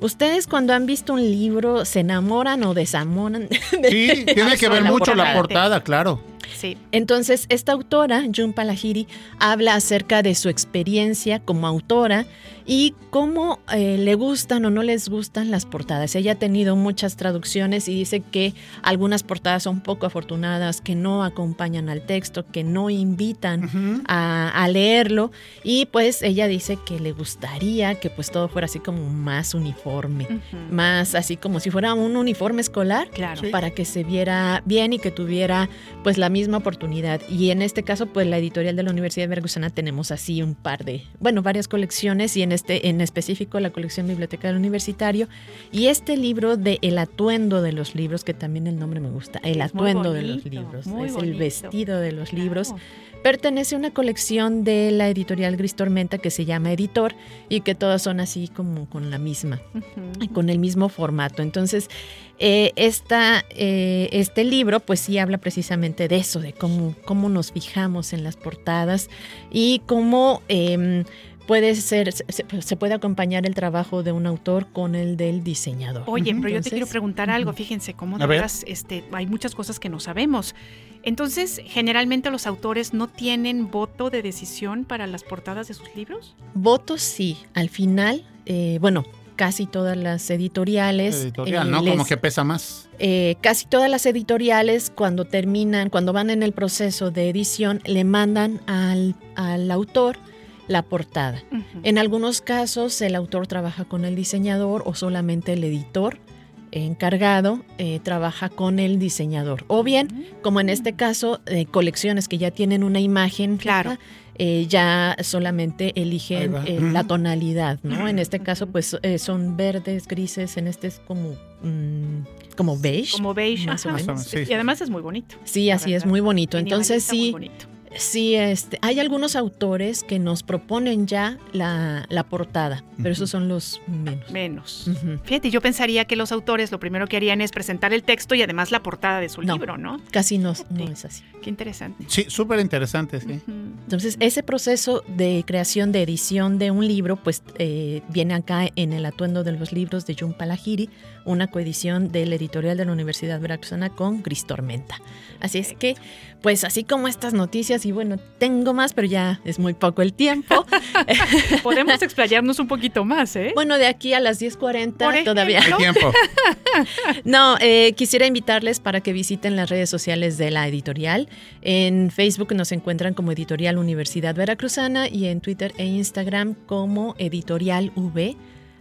¿Ustedes cuando han visto un libro se enamoran o desamoran? de- Sí, tiene que ver mucho la portada? portada, claro. Sí. Entonces, esta autora, Jhumpa Lahiri, habla acerca de su experiencia como autora y cómo eh, le gustan o no les gustan las portadas. Ella ha tenido muchas traducciones y dice que algunas portadas son poco afortunadas, que no acompañan al texto, que no invitan Ujú. a, a leerlo y pues ella dice que le gustaría que pues todo fuera así como más uniforme, Ujú. más así como si fuera un uniforme escolar Claro. para que se viera bien y que tuviera pues la misma oportunidad. Y en este caso, pues la editorial de la Universidad de Veracruzana tenemos así un par de, bueno, varias colecciones y en este en específico la colección Biblioteca del Universitario y este libro de El atuendo de los libros, que también el nombre me gusta, El atuendo de los libros, es el vestido de los libros. Claro. Pertenece a una colección de la editorial Gris Tormenta que se llama Editor y que todas son así como con la misma con el mismo formato. Entonces, eh, esta, eh, este libro pues sí habla precisamente de eso, de cómo, cómo nos fijamos en las portadas y cómo em, puede ser, se, se puede acompañar el trabajo de un autor con el del diseñador. Oye, pero yo te quiero preguntar algo. Fíjense cómo de veras, este, hay muchas cosas que no sabemos. Entonces, generalmente los autores no tienen voto de decisión para las portadas de sus libros. Votos sí, al final, eh, bueno, casi todas las editoriales. Editorial, eh, ¿no? les- Como que pesa más. eh, casi todas las editoriales cuando terminan, cuando van en el proceso de edición, le mandan al, al autor la portada. En algunos casos el autor trabaja con el diseñador o solamente el editor encargado eh, trabaja con el diseñador. O bien, como en este caso, eh, colecciones que ya tienen una imagen Claro. fija, eh, ya solamente eligen la tonalidad, ¿no? En este caso, pues eh, son verdes, grises, en este es como, mm, como beige. Como beige, más o menos. Sí. Y además es muy bonito. Sí, así es muy bonito. Entonces sí, bonito. Sí, este, hay algunos autores que nos proponen ya la, la portada, pero esos son los menos. Menos. Fíjate, yo pensaría que los autores lo primero que harían es presentar el texto y además la portada de su No. libro, ¿no? Casi no, es así. Qué interesante. Sí, súper interesante, sí. Entonces, ese proceso de creación, de edición de un libro, pues eh, viene acá en el atuendo de los libros de Jhumpa Lahiri, una coedición del editorial de la Universidad Veracruzana con Gris Tormenta. Así es que, pues así como estas noticias, y bueno, tengo más, pero ya es muy poco el tiempo. Podemos explayarnos un poquito más, ¿eh? bueno, de aquí a las Por 10.40 todavía. Hay tiempo. No, eh, quisiera invitarles para que visiten las redes sociales de la editorial. En Facebook nos encuentran como Editorial Universidad Veracruzana y en Twitter e Instagram como Editorial V.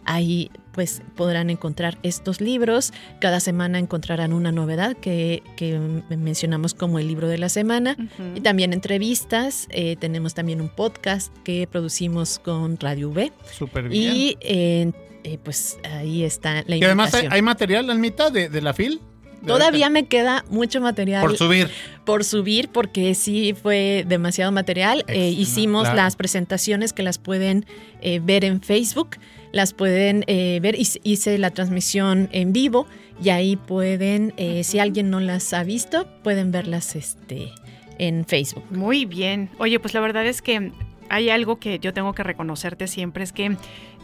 Ahí pues podrán encontrar estos libros. Cada semana encontrarán una novedad que, que mencionamos como el libro de la semana. Y también entrevistas. Eh, tenemos también un podcast que producimos con Radio V. Súper bien. Y eh, eh, pues ahí está la Y además hay, hay material en mitad de, de la FIL. Todavía me queda mucho material Por subir. por subir porque sí fue demasiado material. Eh, hicimos claro. las presentaciones que las pueden eh, ver en Facebook, las pueden eh, ver. Hice- la transmisión en vivo y ahí pueden, eh, si alguien no las ha visto, pueden verlas este, en Facebook. Muy bien. Oye, pues la verdad es que hay algo que yo tengo que reconocerte siempre, es que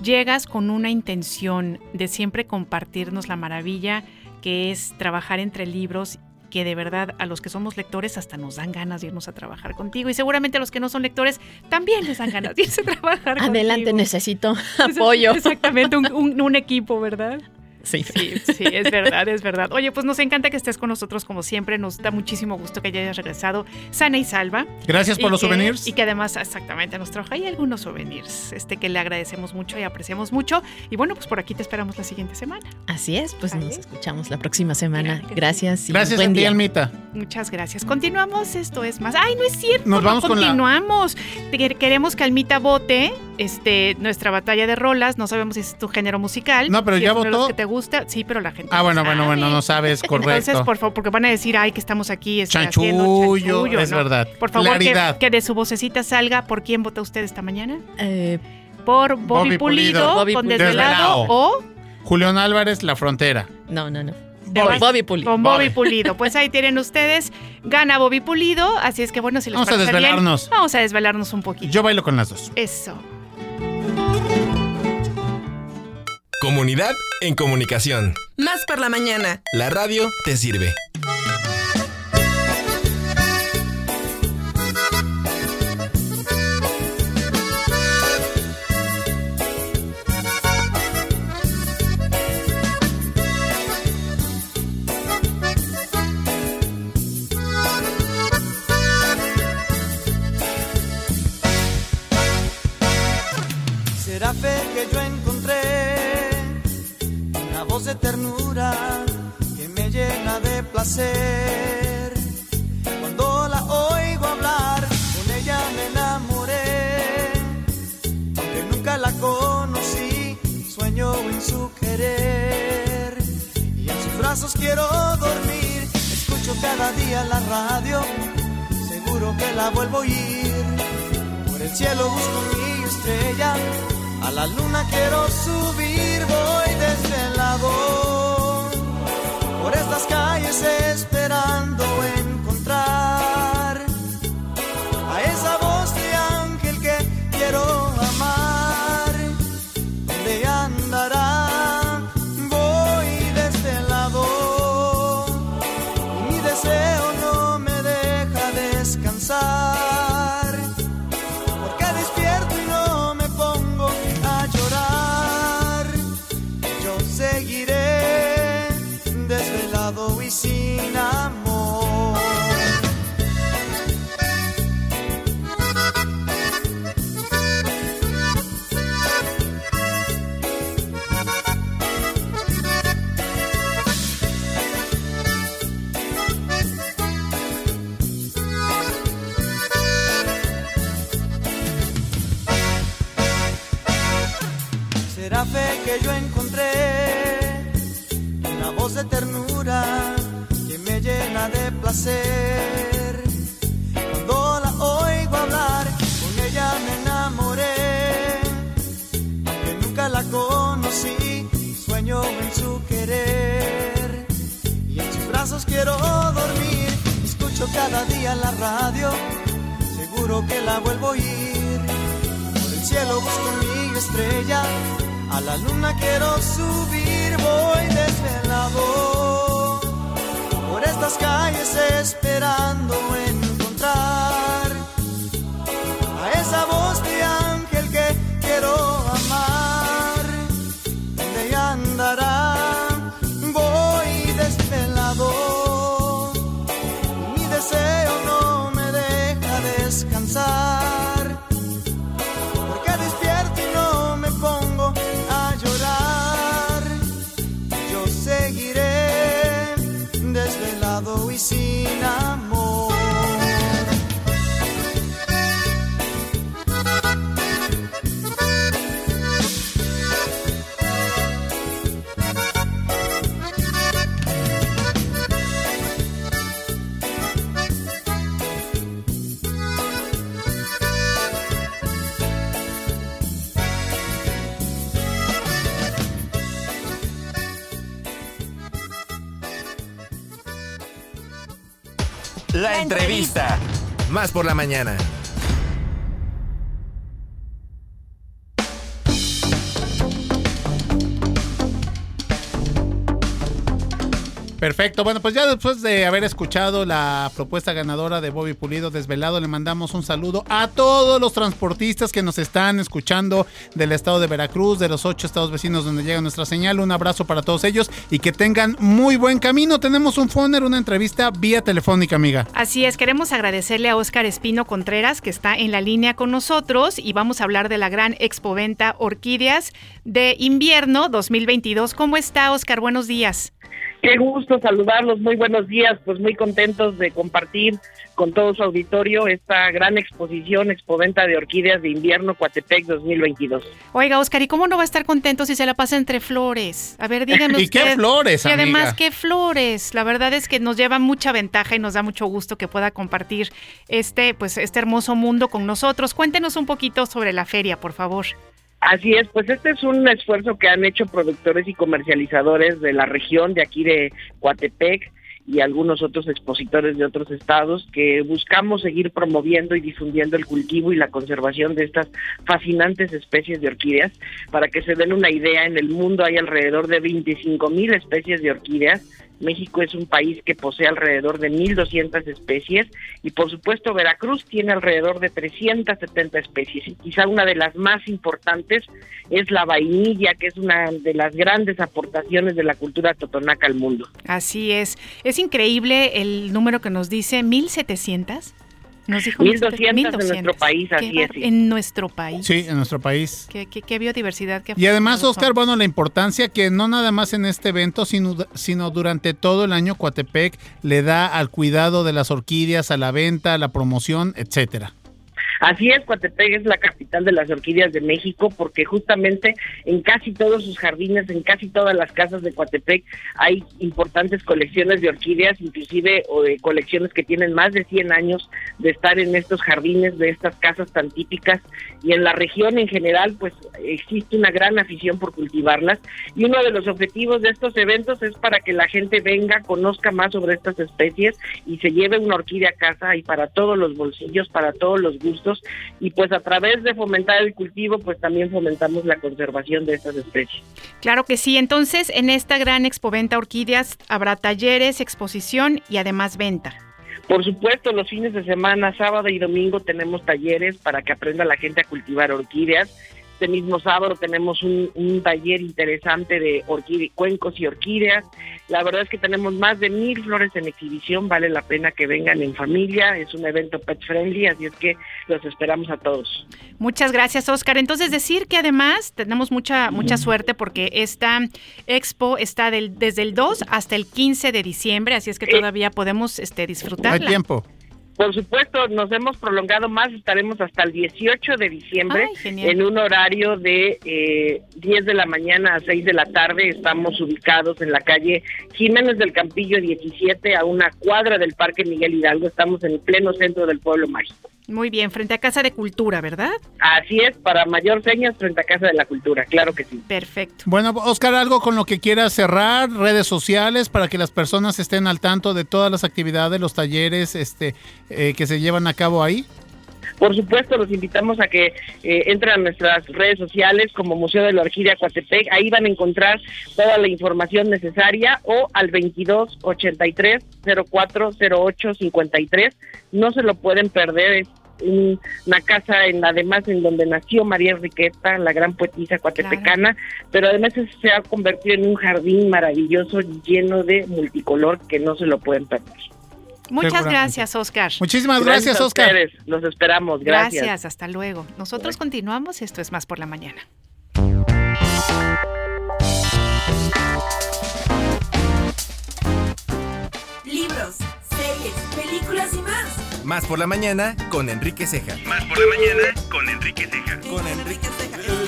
llegas con una intención de siempre compartirnos la maravilla que es trabajar entre libros que de verdad a los que somos lectores hasta nos dan ganas de irnos a trabajar contigo y seguramente a los que no son lectores también les dan ganas de irse a trabajar Adelante, contigo. necesito apoyo. Exactamente, un, un- un equipo, ¿verdad? Sí. sí, sí, es verdad, es verdad. Oye, pues nos encanta que estés con nosotros como siempre, nos da muchísimo gusto que hayas regresado sana y salva. Gracias por Y los que- souvenirs. Y que además, exactamente, nos trajo ahí algunos souvenirs, este que le agradecemos mucho y apreciamos mucho. Y bueno, pues por aquí te esperamos la siguiente semana. Así es, pues ¿Sale? nos escuchamos la próxima semana. Sí. Gracias y Gracias buen a ti, día. Almita. Muchas gracias. Continuamos, esto es más. Ay, no es cierto. Nos no vamos con la- continuamos. Te- Queremos que Almita vote este, nuestra batalla de rolas. No sabemos si es tu género musical. No, pero si ya votó. que te gusta. Sí, pero la gente. Ah, no bueno, bueno, sabe. bueno, no sabes, correcto. Entonces, por favor, porque van a decir, ay, que estamos aquí este, Chanchullo, chanchullo, es ¿no? verdad. Por favor, que, Claridad. que de su vocecita salga por quién vota usted esta mañana. Eh, Por Bobby, Bobby Pulido, Pulido. Bobby con. Desvelado Desvelado. o Julián Álvarez, La Frontera. no, no, no. Bobby, Bobby Pulido. con Bobby Bobby. Pulido. Pues ahí tienen ustedes. Gana Bobby Pulido. Así es que bueno, si les Vamos a bien, desvelarnos. vamos a desvelarnos un poquito. Yo bailo con las dos. Eso. Comunidad en comunicación. Más por la mañana. La radio te sirve. Que me llena de placer. Cuando la oigo hablar, con ella me enamoré. Aunque nunca la conocí, sueño en su querer. Y en sus brazos quiero dormir. Escucho cada día la radio, seguro que la vuelvo a oír. Por el cielo busco mi estrella, a la luna quiero subir, voy desde el lado. Por estas calles esperando encontrar Cuando la oigo hablar, con ella me enamoré. Aunque nunca la conocí, sueño en su querer. Y en sus brazos quiero dormir. Escucho cada día la radio, seguro que la vuelvo a oír. Por el cielo busco mi estrella, a la luna quiero subir, voy desvelado. Estas calles esperando Por la mañana. Perfecto, bueno, pues ya después de haber escuchado la propuesta ganadora de Bobby Pulido Desvelado, le mandamos un saludo a todos los transportistas que nos están escuchando del estado de Veracruz, de los ocho estados vecinos donde llega nuestra señal. Un abrazo para todos ellos y que tengan muy buen camino. Tenemos un foner, una entrevista vía telefónica, amiga. Así es, queremos agradecerle a Óscar Espino Contreras que está en la línea con nosotros y vamos a hablar de la gran expoventa Orquídeas de invierno 2022. ¿Cómo está, Óscar? Buenos días. Qué gusto saludarlos, muy buenos días, pues muy contentos de compartir con todo su auditorio esta gran exposición, expoventa de orquídeas de invierno Coatepec 2022. Oiga, Óscar, ¿y cómo no va a estar contento si se la pasa entre flores? A ver, díganos. ¿Y qué flores, Y además, amiga? ¿qué flores? La verdad es que nos lleva mucha ventaja y nos da mucho gusto que pueda compartir este, pues, este hermoso mundo con nosotros. Cuéntenos un poquito sobre la feria, por favor. Así es, pues este es un esfuerzo que han hecho productores y comercializadores de la región de aquí de Coatepec y algunos otros expositores de otros estados que buscamos seguir promoviendo y difundiendo el cultivo y la conservación de estas fascinantes especies de orquídeas. Para que se den una idea, en el mundo hay alrededor de 25 mil especies de orquídeas. México es un país que posee alrededor de 1.200 especies y por supuesto Veracruz tiene alrededor de 370 especies. Y quizá una de las más importantes es la vainilla, que es una de las grandes aportaciones de la cultura totonaca al mundo. Así es. Es increíble el número que nos dice, 1700. Nos dijo 1200 en nuestro país, Qué así es, bar- sí. En nuestro país. Sí, en nuestro país. Qué, qué- qué biodiversidad. qué Y además, Oscar, bueno, la importancia que no nada más en este evento, sino, sino durante todo el año Coatepec le da al cuidado de las orquídeas, a la venta, a la promoción, etcétera. Así es, Coatepec es la capital de las orquídeas de México porque justamente en casi todos sus jardines, en casi todas las casas de Coatepec hay importantes colecciones de orquídeas, inclusive colecciones que tienen más de 100 años de estar en estos jardines de estas casas tan típicas. Y en la región en general pues existe una gran afición por cultivarlas. Y uno de los objetivos de estos eventos es para que la gente venga, conozca más sobre estas especies y se lleve una orquídea a casa y para todos los bolsillos, para todos los gustos y pues a través de fomentar el cultivo pues también fomentamos la conservación de estas especies. Claro que sí. Entonces, en esta gran expoventa Orquídeas habrá talleres, exposición y además venta. Por supuesto, los fines de semana, sábado y domingo tenemos talleres para que aprenda la gente a cultivar orquídeas. Este mismo sábado tenemos un, un taller interesante de orquídea, cuencos y orquídeas. La verdad es que tenemos más de mil flores en exhibición, vale la pena que vengan en familia, es un evento pet friendly, así es que los esperamos a todos. Muchas gracias, Oscar. Entonces, decir que además tenemos mucha, mucha suerte porque esta expo está del, desde el 2 hasta el 15 de diciembre, así es que todavía podemos este, disfrutarla. Por supuesto, nos hemos prolongado más, estaremos hasta el 18 de diciembre Ay, genial. en un horario de eh, 10 de la mañana a 6 de la tarde. Estamos ubicados en la calle Jiménez del Campillo 17 a una cuadra del Parque Miguel Hidalgo. Estamos en el pleno centro del pueblo mágico. Muy bien, frente a Casa de Cultura, ¿verdad? Así es, para mayor señas frente a Casa de la Cultura, claro que sí. Perfecto. Bueno, Oscar, algo con lo que quieras cerrar, redes sociales, para que las personas estén al tanto de todas las actividades, los talleres este, eh, que se llevan a cabo ahí. Por supuesto, los invitamos a que eh, entren a nuestras redes sociales como Museo de la Orquídea Coatepec. Ahí van a encontrar toda la información necesaria o al 22 83 04 08 53. No se lo pueden perder. Es un- una casa en además en donde nació María Enriqueta, la gran poetisa coatepecana, pero además se ha convertido en un jardín maravilloso lleno de multicolor que no se lo pueden perder. Muchas gracias, Oscar. Muchísimas gracias, Oscar. Ustedes. Los esperamos. Gracias. Gracias, hasta luego. Nosotros continuamos. Esto es Más por la Mañana. Libros, series, películas y más. Más por la mañana con Enrique Ceja. Más por la mañana con Enrique Ceja. Con Enrique Ceja.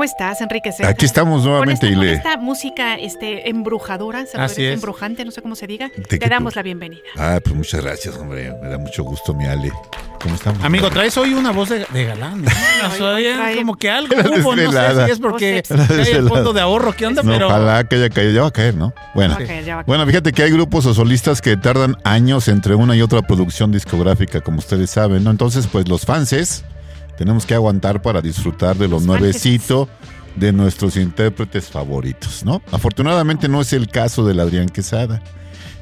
¿Cómo estás, Enrique Ceja? Aquí estamos nuevamente, con esta, con Ile. esta música este, embrujadora, ¿se Así es. embrujante, no sé cómo se diga. ¿De Te damos tú? la bienvenida. Ah, pues muchas gracias, hombre. Me da mucho gusto, mi Ale. ¿Cómo estamos? Amigo, traes hoy una voz de, de galán. ¿eh? O sea, como que algo hubo, no sé si es porque La hay el fondo de ahorro, ¿qué onda? No, Pero ojalá que haya caído. Ya va a caer, ¿no? Bueno. Va a caer, ya va a Bueno, fíjate que hay grupos o solistas que tardan años entre una y otra producción discográfica, como ustedes saben, ¿no? Entonces, pues los fanses tenemos que aguantar para disfrutar de lo Los nuevecito de nuestros intérpretes favoritos, ¿no? Afortunadamente no es el caso del Adrián Quesada,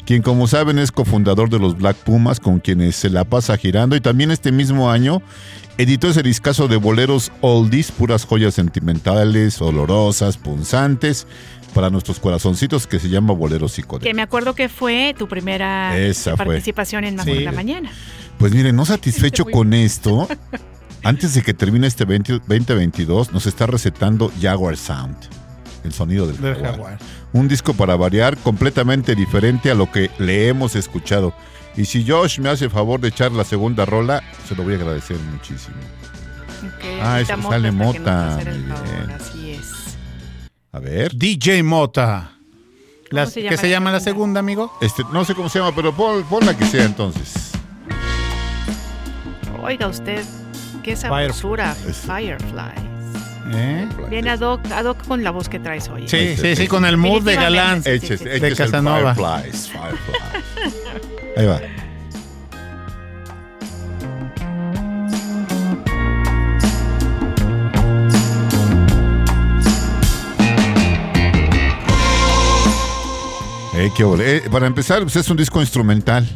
quien como saben es cofundador de los Black Pumas, con quienes se la pasa girando y también este mismo año editó ese discazo de boleros oldies, puras joyas sentimentales, olorosas, punzantes, para nuestros corazoncitos que se llama Boleros Psicodélicos. Que me acuerdo que fue tu primera Esa fue. participación en Más Sí. por la Mañana. Pues miren, no satisfecho con esto, antes de que termine este 20 2022, nos está recetando Jaguar Sound, el sonido del, Del jaguar. jaguar. Un disco para variar completamente diferente a lo que le hemos escuchado. Y si Josh me hace favor de echar la segunda rola, se lo voy a agradecer muchísimo. Ah, eso sale Mota, el favor. Así es. A ver. DJ Mota. Las- se ¿Qué se la llama la segunda, amigo? Este, no sé cómo se llama, pero pon, pon la que sea entonces. Oiga usted, qué sabrosura. Firefly. ¿Eh? Viene ad hoc, ad hoc con la voz que traes hoy. Sí, sí, sí, con el mood de galán de Casanova. Fireflies, Fireflies. Ahí va. Eh, qué. Eh, para empezar, pues es un disco instrumental,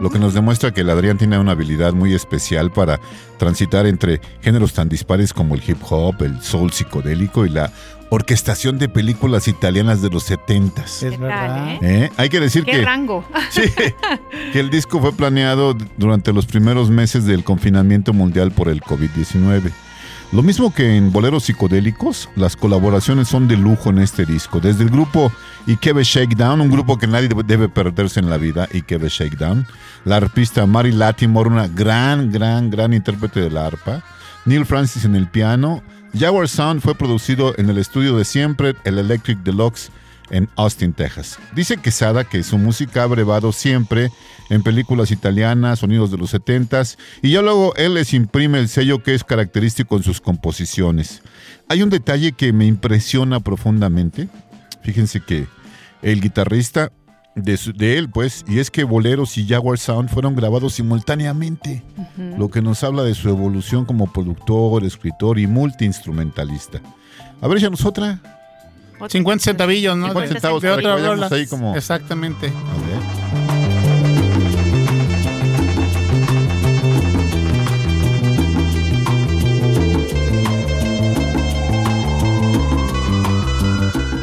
lo que nos demuestra que el Adrián tiene una habilidad muy especial para transitar entre géneros tan dispares como el hip hop, el soul psicodélico y la orquestación de películas italianas de los 70s. Es verdad. ¿Eh? Hay que decir ¿Qué que, rango? que el disco fue planeado durante los primeros meses del confinamiento mundial por el COVID-19. Lo mismo que en Boleros Psicodélicos, las colaboraciones son de lujo en este disco. Desde el grupo Ikebe Shakedown, un grupo que nadie debe- perderse en la vida, Ikebe Shakedown. La arpista Mary Latimore, una gran, gran, gran intérprete de la arpa. Neil Francis en el piano. Jaguar Sound fue producido en el estudio de siempre, el Electric Deluxe, en Austin, Texas. Dice Quesada que su música ha brevado siempre en películas italianas, sonidos de los 70s, y ya luego él les imprime el sello que es característico en sus composiciones. Hay un detalle que me impresiona profundamente. Fíjense que el guitarrista de, su- de él, pues, y es que Boleros y Jaguar Sound fueron grabados simultáneamente, lo que nos habla de su evolución como productor, escritor y multiinstrumentalista. A ver, échanos otra. 50 centavillos, ¿no? 50 De- centavos de para que rola. ahí como- Exactamente.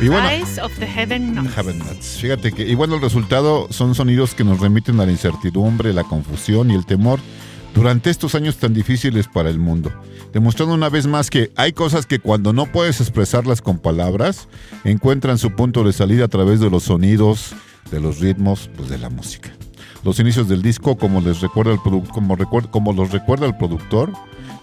Y bueno, Eyes of the Heaven Knows. Heaven Nuts. Fíjate que, y bueno, el resultado son sonidos que nos remiten a la incertidumbre, la confusión y el temor durante estos años tan difíciles para el mundo. Demostrando una vez más que hay cosas que cuando no puedes expresarlas con palabras, encuentran su punto de salida a través de los sonidos, de los ritmos, pues de la música. Los inicios del disco, como les recuerda el como, recuer- como los recuerda el productor,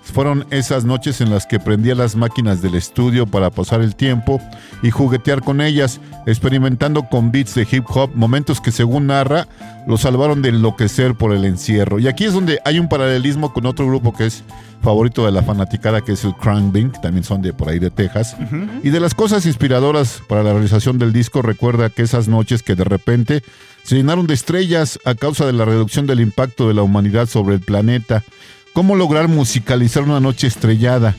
fueron esas noches en las que prendía las máquinas del estudio para pasar el tiempo y juguetear con ellas, experimentando con beats de hip hop, momentos que según narra lo salvaron de enloquecer por el encierro. Y aquí es donde hay un paralelismo con otro grupo que es favorito de la fanaticada, que es el Crank que también son de por ahí de Texas. Y de las cosas inspiradoras para la realización del disco, recuerda que esas noches que de repente se llenaron de estrellas a causa de la reducción del impacto de la humanidad sobre el planeta. ¿Cómo lograr musicalizar una noche estrellada?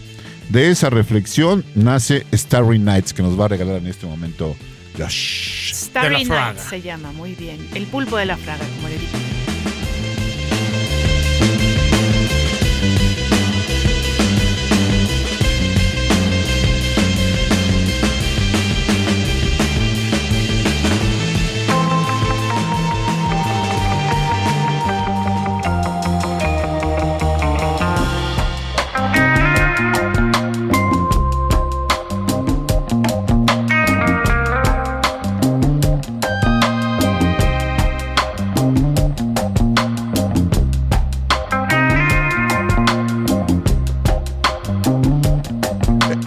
De esa reflexión nace Starry Nights, que nos va a regalar en este momento Josh. Starry Night se llama, muy bien. El pulpo de la fraga, como le dije.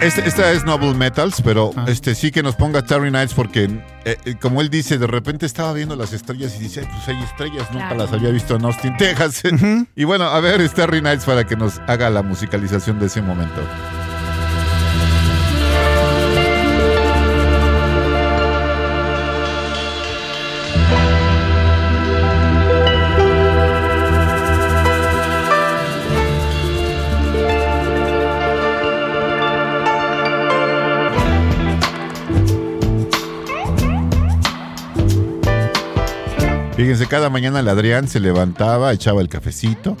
Este- esta es Noble Metals, pero este sí que nos ponga Starry Nights porque, eh, eh, como él dice, de repente estaba viendo las estrellas y dice, "Ay, pues hay estrellas, nunca Claro. las había visto en Austin, Texas. y bueno, a ver Starry Nights para que nos haga la musicalización de ese momento. Fíjense, cada mañana el Adrián se levantaba, echaba el cafecito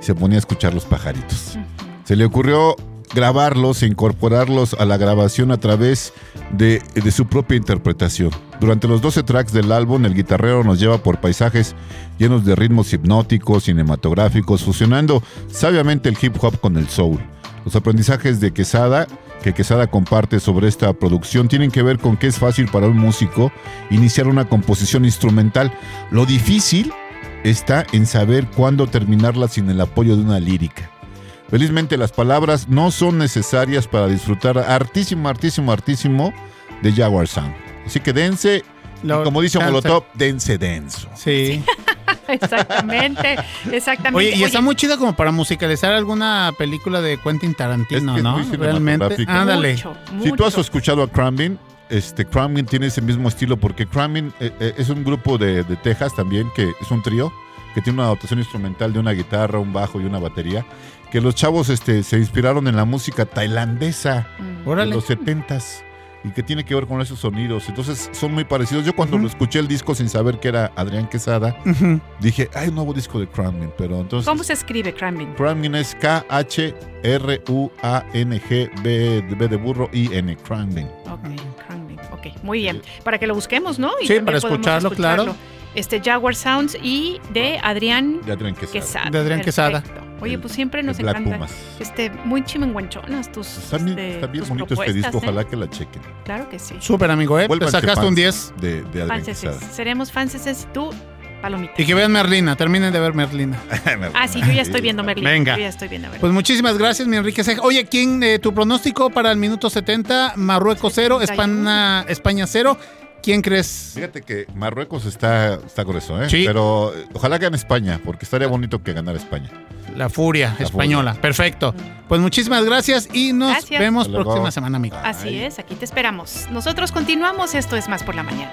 y se ponía a escuchar los pajaritos. Se le ocurrió grabarlos e incorporarlos a la grabación a través de, de su propia interpretación. Durante los 12 tracks del álbum, el guitarrero nos lleva por paisajes llenos de ritmos hipnóticos, cinematográficos, fusionando sabiamente el hip hop con el soul. Los aprendizajes de Quesada que Quesada comparte sobre esta producción tienen que ver con que es fácil para un músico iniciar una composición instrumental. Lo difícil está en saber cuándo terminarla sin el apoyo de una lírica. Felizmente las palabras no son necesarias para disfrutar hartísimo, hartísimo, hartísimo de Jaguar Sound. Así que dense, y como dice. Molotov, dense denso. Sí. Exactamente, exactamente. Oye, y está muy chida como para musicalizar alguna película de Quentin Tarantino, Es ¿no? muy Realmente. Ándale. Si tú has escuchado a Crumbin, este Crumbin tiene ese mismo estilo porque Crumbin eh, eh, es un grupo de, de Texas también que es un trío que tiene una dotación instrumental de una guitarra, un bajo y una batería. Que los chavos este, se inspiraron en la música tailandesa Órale. de los 70s y que tiene que ver con esos sonidos. Entonces son muy parecidos. Yo cuando lo escuché el disco sin saber que era Adrián Quesada, dije, hay un nuevo disco de Crumbin, pero entonces ¿Cómo se escribe Cramming? Crumbin es K-H-R-U-A-N-G-B B de burro I-N, Crumbin. Ok, Cramming. Ok, muy bien. Para que lo busquemos, ¿no? Sí, para escucharlo, claro. Este Jaguar Sounds y de Adrián De Adrián Quesada. Quesada. De Adrián Quesada. Oye, pues siempre nos Black encanta. Pumas. Este, muy chimenguanchonas tus. Está bien, este, está bien tus bonito este propuestas, disco, ¿eh? ojalá que la chequen. Claro que sí. Súper amigo, ¿eh? Te sacaste un fans 10. De, de. Quesada. Seremos franceses y tú, palomita. Y que vean Merlina, terminen de ver Merlina. Ah, sí, yo ya estoy viendo Merlin. Venga. Yo ya estoy viendo. Pues muchísimas gracias, mi Enrique Ceja. Oye, ¿quién eh, tu pronóstico para el minuto 70? Marruecos 0, España, España 0. ¿Quién crees? Fíjate que Marruecos está, está grueso, ¿eh? Sí. Pero eh, ojalá gane España, porque estaría bonito que ganara España. La furia La española. Perfecto. Pues muchísimas gracias y nos Gracias. vemos Hasta luego. próxima semana, amigo. Así es, aquí te esperamos. Nosotros continuamos. Esto es Más por la Mañana.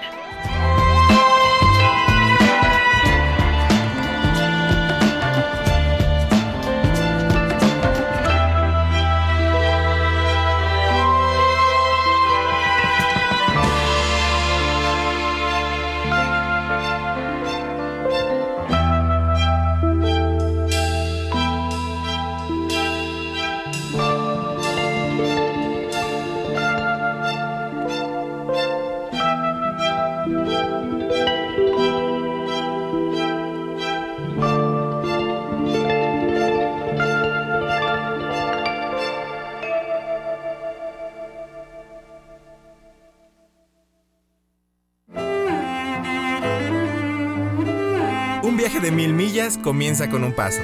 Mil millas comienza con un paso.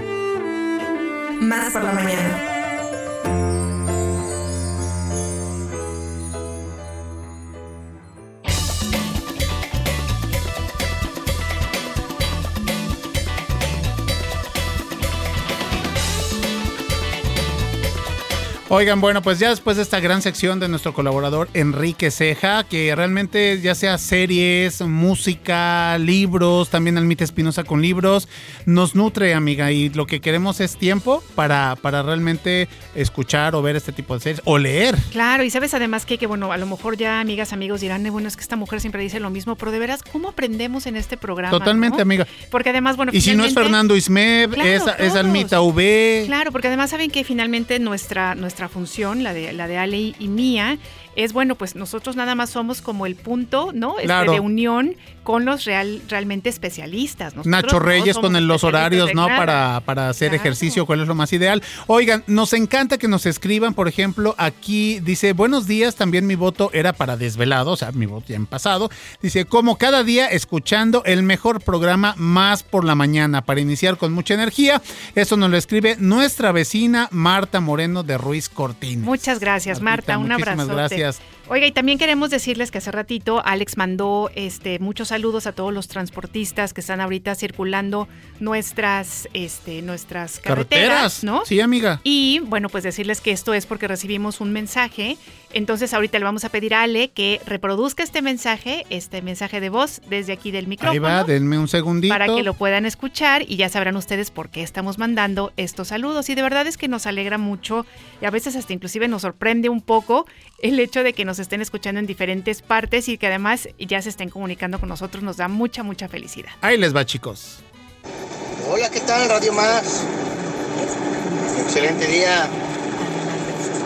Más por la mañana. Oigan, bueno, pues ya después de esta gran sección de nuestro colaborador Enrique Ceja, que realmente ya sea series, música, libros, también Almita Espinosa con libros, nos nutre, amiga, y lo que queremos es tiempo para, para realmente escuchar o ver este tipo de series o leer. Claro, y sabes además que, que, bueno, a lo mejor ya amigas, amigos dirán, "Eh, bueno, es que esta mujer siempre dice lo mismo, pero de veras, ¿cómo aprendemos en este programa? Totalmente, no? amiga. Porque además, bueno, Y si no es Fernando Ismev, Claro, es, es. Almita V. Claro, porque además saben que finalmente nuestra, nuestra función, la de, la de Ale y mía, es bueno, pues nosotros nada más somos como el punto, ¿no? Este, Claro. de unión con los real, realmente especialistas. Nosotros Nacho Reyes con el- los horarios, ¿no? Para, para hacer Claro. ejercicio, cuál es lo más ideal. Oigan, nos encanta que nos escriban, por ejemplo, aquí dice, buenos días, también mi voto era para desvelado, o sea, mi voto ya en pasado. Dice, como cada día escuchando el mejor programa más por la mañana, para iniciar con mucha energía. Eso nos lo escribe nuestra vecina Marta Moreno de Ruiz cortines. Muchas gracias, Marta. Un abrazo. gracias. podcast Oiga, y también queremos decirles que hace ratito Alex mandó este, muchos saludos a todos los transportistas que están ahorita circulando nuestras, este, nuestras carreteras, ¿no? Sí, amiga. Y bueno, pues decirles que esto es porque recibimos un mensaje. Entonces ahorita le vamos a pedir a Ale que reproduzca este mensaje, este mensaje de voz desde aquí del micrófono. Ahí va, denme un segundito. Para que lo puedan escuchar y ya sabrán ustedes por qué estamos mandando estos saludos. Y de verdad es que nos alegra mucho y a veces hasta inclusive nos sorprende un poco el hecho de que nos estén escuchando en diferentes partes y que además ya se estén comunicando con nosotros. Nos da mucha, mucha felicidad. Ahí les va, chicos. Hola, ¿qué tal Radio Más? Excelente día.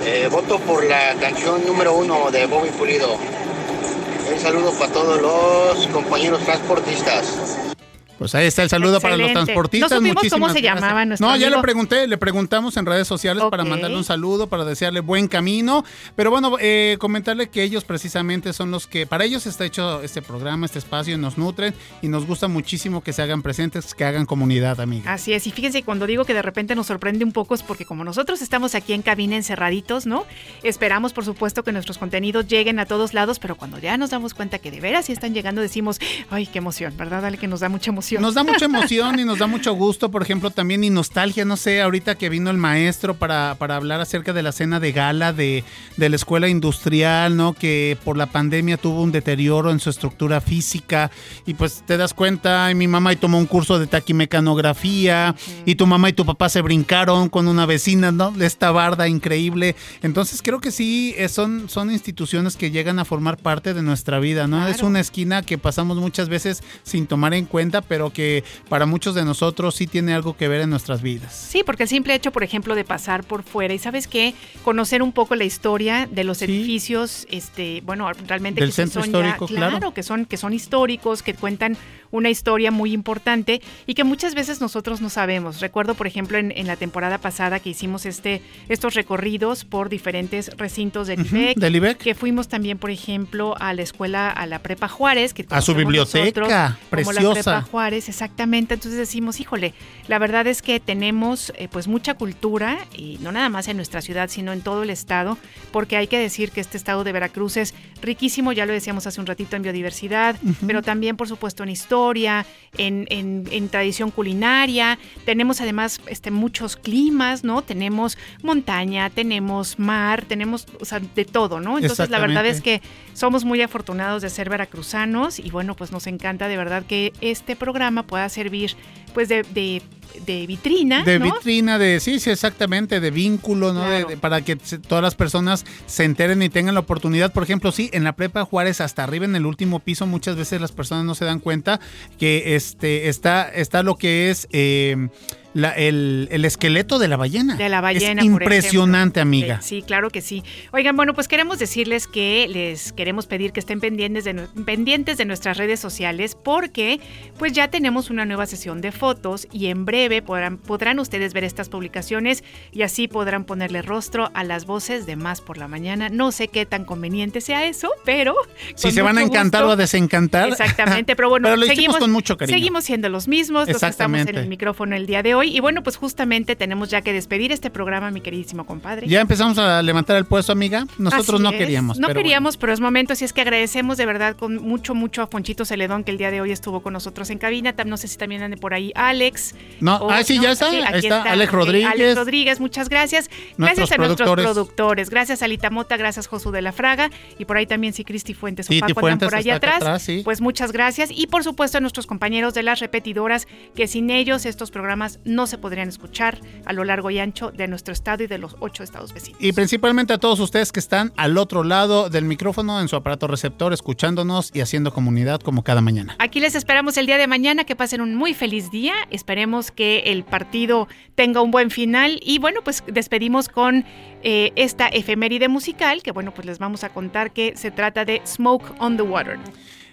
Eh, voto por la canción número uno de Bobby Pulido. Un saludo para todos los compañeros transportistas. Pues ahí está el saludo para los transportistas. No supimos Muchísimas cómo se gracias. llamaba nuestro No, ya le pregunté, le preguntamos en redes sociales para mandarle un saludo, para desearle buen camino. Pero bueno, eh, comentarle que ellos precisamente son los que, para ellos está hecho este programa, este espacio, nos nutren y nos gusta muchísimo que se hagan presentes, que hagan comunidad, amiga. Así es, y fíjense, cuando digo que de repente nos sorprende un poco es porque como nosotros estamos aquí en cabina encerraditos, ¿no? Esperamos, por supuesto, que nuestros contenidos lleguen a todos lados, pero cuando ya nos damos cuenta que de veras sí están llegando, decimos, ay, qué emoción, ¿verdad? Dale que nos da mucha emoción. Nos da mucha emoción y nos da mucho gusto, por ejemplo, también y nostalgia, no sé, ahorita que vino el maestro para, para hablar acerca de la cena de gala de, de la escuela industrial, ¿no? Que por la pandemia tuvo un deterioro en su estructura física y pues te das cuenta, y mi mamá y tomó un curso de taquimecanografía y tu mamá y tu papá se brincaron con una vecina, ¿no? De esta barda increíble. Entonces creo que sí, eh, son, son instituciones que llegan a formar parte de nuestra vida, ¿no? Es una esquina que pasamos muchas veces sin tomar en cuenta, pero que para muchos de nosotros sí tiene algo que ver en nuestras vidas. Sí, porque el simple hecho, por ejemplo, de pasar por fuera y sabes qué, conocer un poco la historia de los edificios, este, bueno, realmente Del que centro son ya- histórico, claro. que son que son históricos, que cuentan una historia muy importante y que muchas veces nosotros no sabemos. Recuerdo, por ejemplo, en, en la temporada pasada que hicimos este estos recorridos por diferentes recintos del IBEC, del IBEC. que fuimos también, por ejemplo, a la escuela, a la Prepa Juárez, que A su biblioteca, nosotros como la preciosa. Prepa Juárez, exactamente. Entonces decimos, híjole, la verdad es que tenemos eh, pues mucha cultura y no nada más en nuestra ciudad, sino en todo el estado, porque hay que decir que este estado de Veracruz es riquísimo, ya lo decíamos hace un ratito en biodiversidad, Ujú. pero también por supuesto en historia, en, en- en tradición culinaria. Tenemos además este, muchos climas, ¿no? Tenemos montaña, tenemos mar, tenemos o sea, de todo, ¿no? Entonces la verdad es que somos muy afortunados de ser veracruzanos y bueno, pues nos encanta de verdad que este programa pueda servir pues de, de- de vitrina, De ¿no? vitrina, de sí, sí, exactamente, de vínculo, ¿no? De- de- para que se- todas las personas se enteren y tengan la oportunidad. Por ejemplo, sí, en la prepa Juárez, hasta arriba en el último piso, muchas veces las personas no se dan cuenta que este está, está lo que es eh, la- el, el esqueleto de la ballena. De la ballena, Es impresionante, amiga. Eh, Sí, claro que sí. Oigan, bueno, pues queremos decirles que les queremos pedir que estén pendientes de, pendientes de nuestras redes sociales porque pues ya tenemos una nueva sesión de fotos y en breve podrán, podrán ustedes ver estas publicaciones y así podrán ponerle rostro a las voces de Más por la Mañana. No sé qué tan conveniente sea eso, pero... Si se van a encantar gusto- o a desencantar. Exactamente, pero bueno, Pero lo seguimos, con mucho cariño. seguimos siendo los mismos, los que estamos en el micrófono el día de hoy. Y bueno, pues justamente tenemos ya que despedir este programa, mi queridísimo compadre. Ya empezamos a levantar el puesto, amiga. Nosotros Así no es. queríamos. No pero queríamos, pero es momento. Así es que agradecemos de verdad con mucho, mucho a Fonchito Celedón que el día de hoy estuvo con nosotros en cabina. No sé si también ande por ahí Alex. No, O- ah, sí, ya está. aquí está, Alex Ok, Rodríguez. Alex Rodríguez, muchas gracias. Gracias a nuestros productores. Gracias a Lita Mota, gracias Josu de la Fraga. Y por ahí también sí, Cristi Fuentes Titi Paco Fuentes por allá atrás. atrás, sí. Pues muchas gracias. Y por supuesto a nuestros compañeros de las repetidoras, que sin ellos estos programas no se podrían escuchar a lo largo y ancho de nuestro estado y de los ocho estados vecinos. Y principalmente a todos ustedes que están al otro lado del micrófono en su aparato receptor, escuchándonos y haciendo comunidad como cada mañana. Aquí les esperamos el día de mañana, que pasen un muy feliz día. Esperemos que el partido tenga un buen final. Y bueno, pues despedimos con eh, esta efeméride musical, que bueno, pues les vamos a contar que se trata de Smoke on the Water.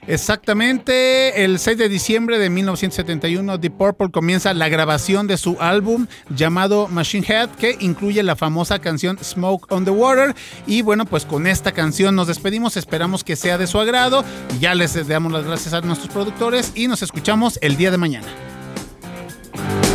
Exactamente, el 6 de diciembre de 1971, Deep Purple comienza la grabación de su álbum llamado Machine Head, que incluye la famosa canción Smoke on the Water. Y bueno, pues con esta canción nos despedimos, esperamos que sea de su agrado. Ya les damos las gracias a nuestros productores y nos escuchamos el día de mañana. Thank you.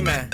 Esto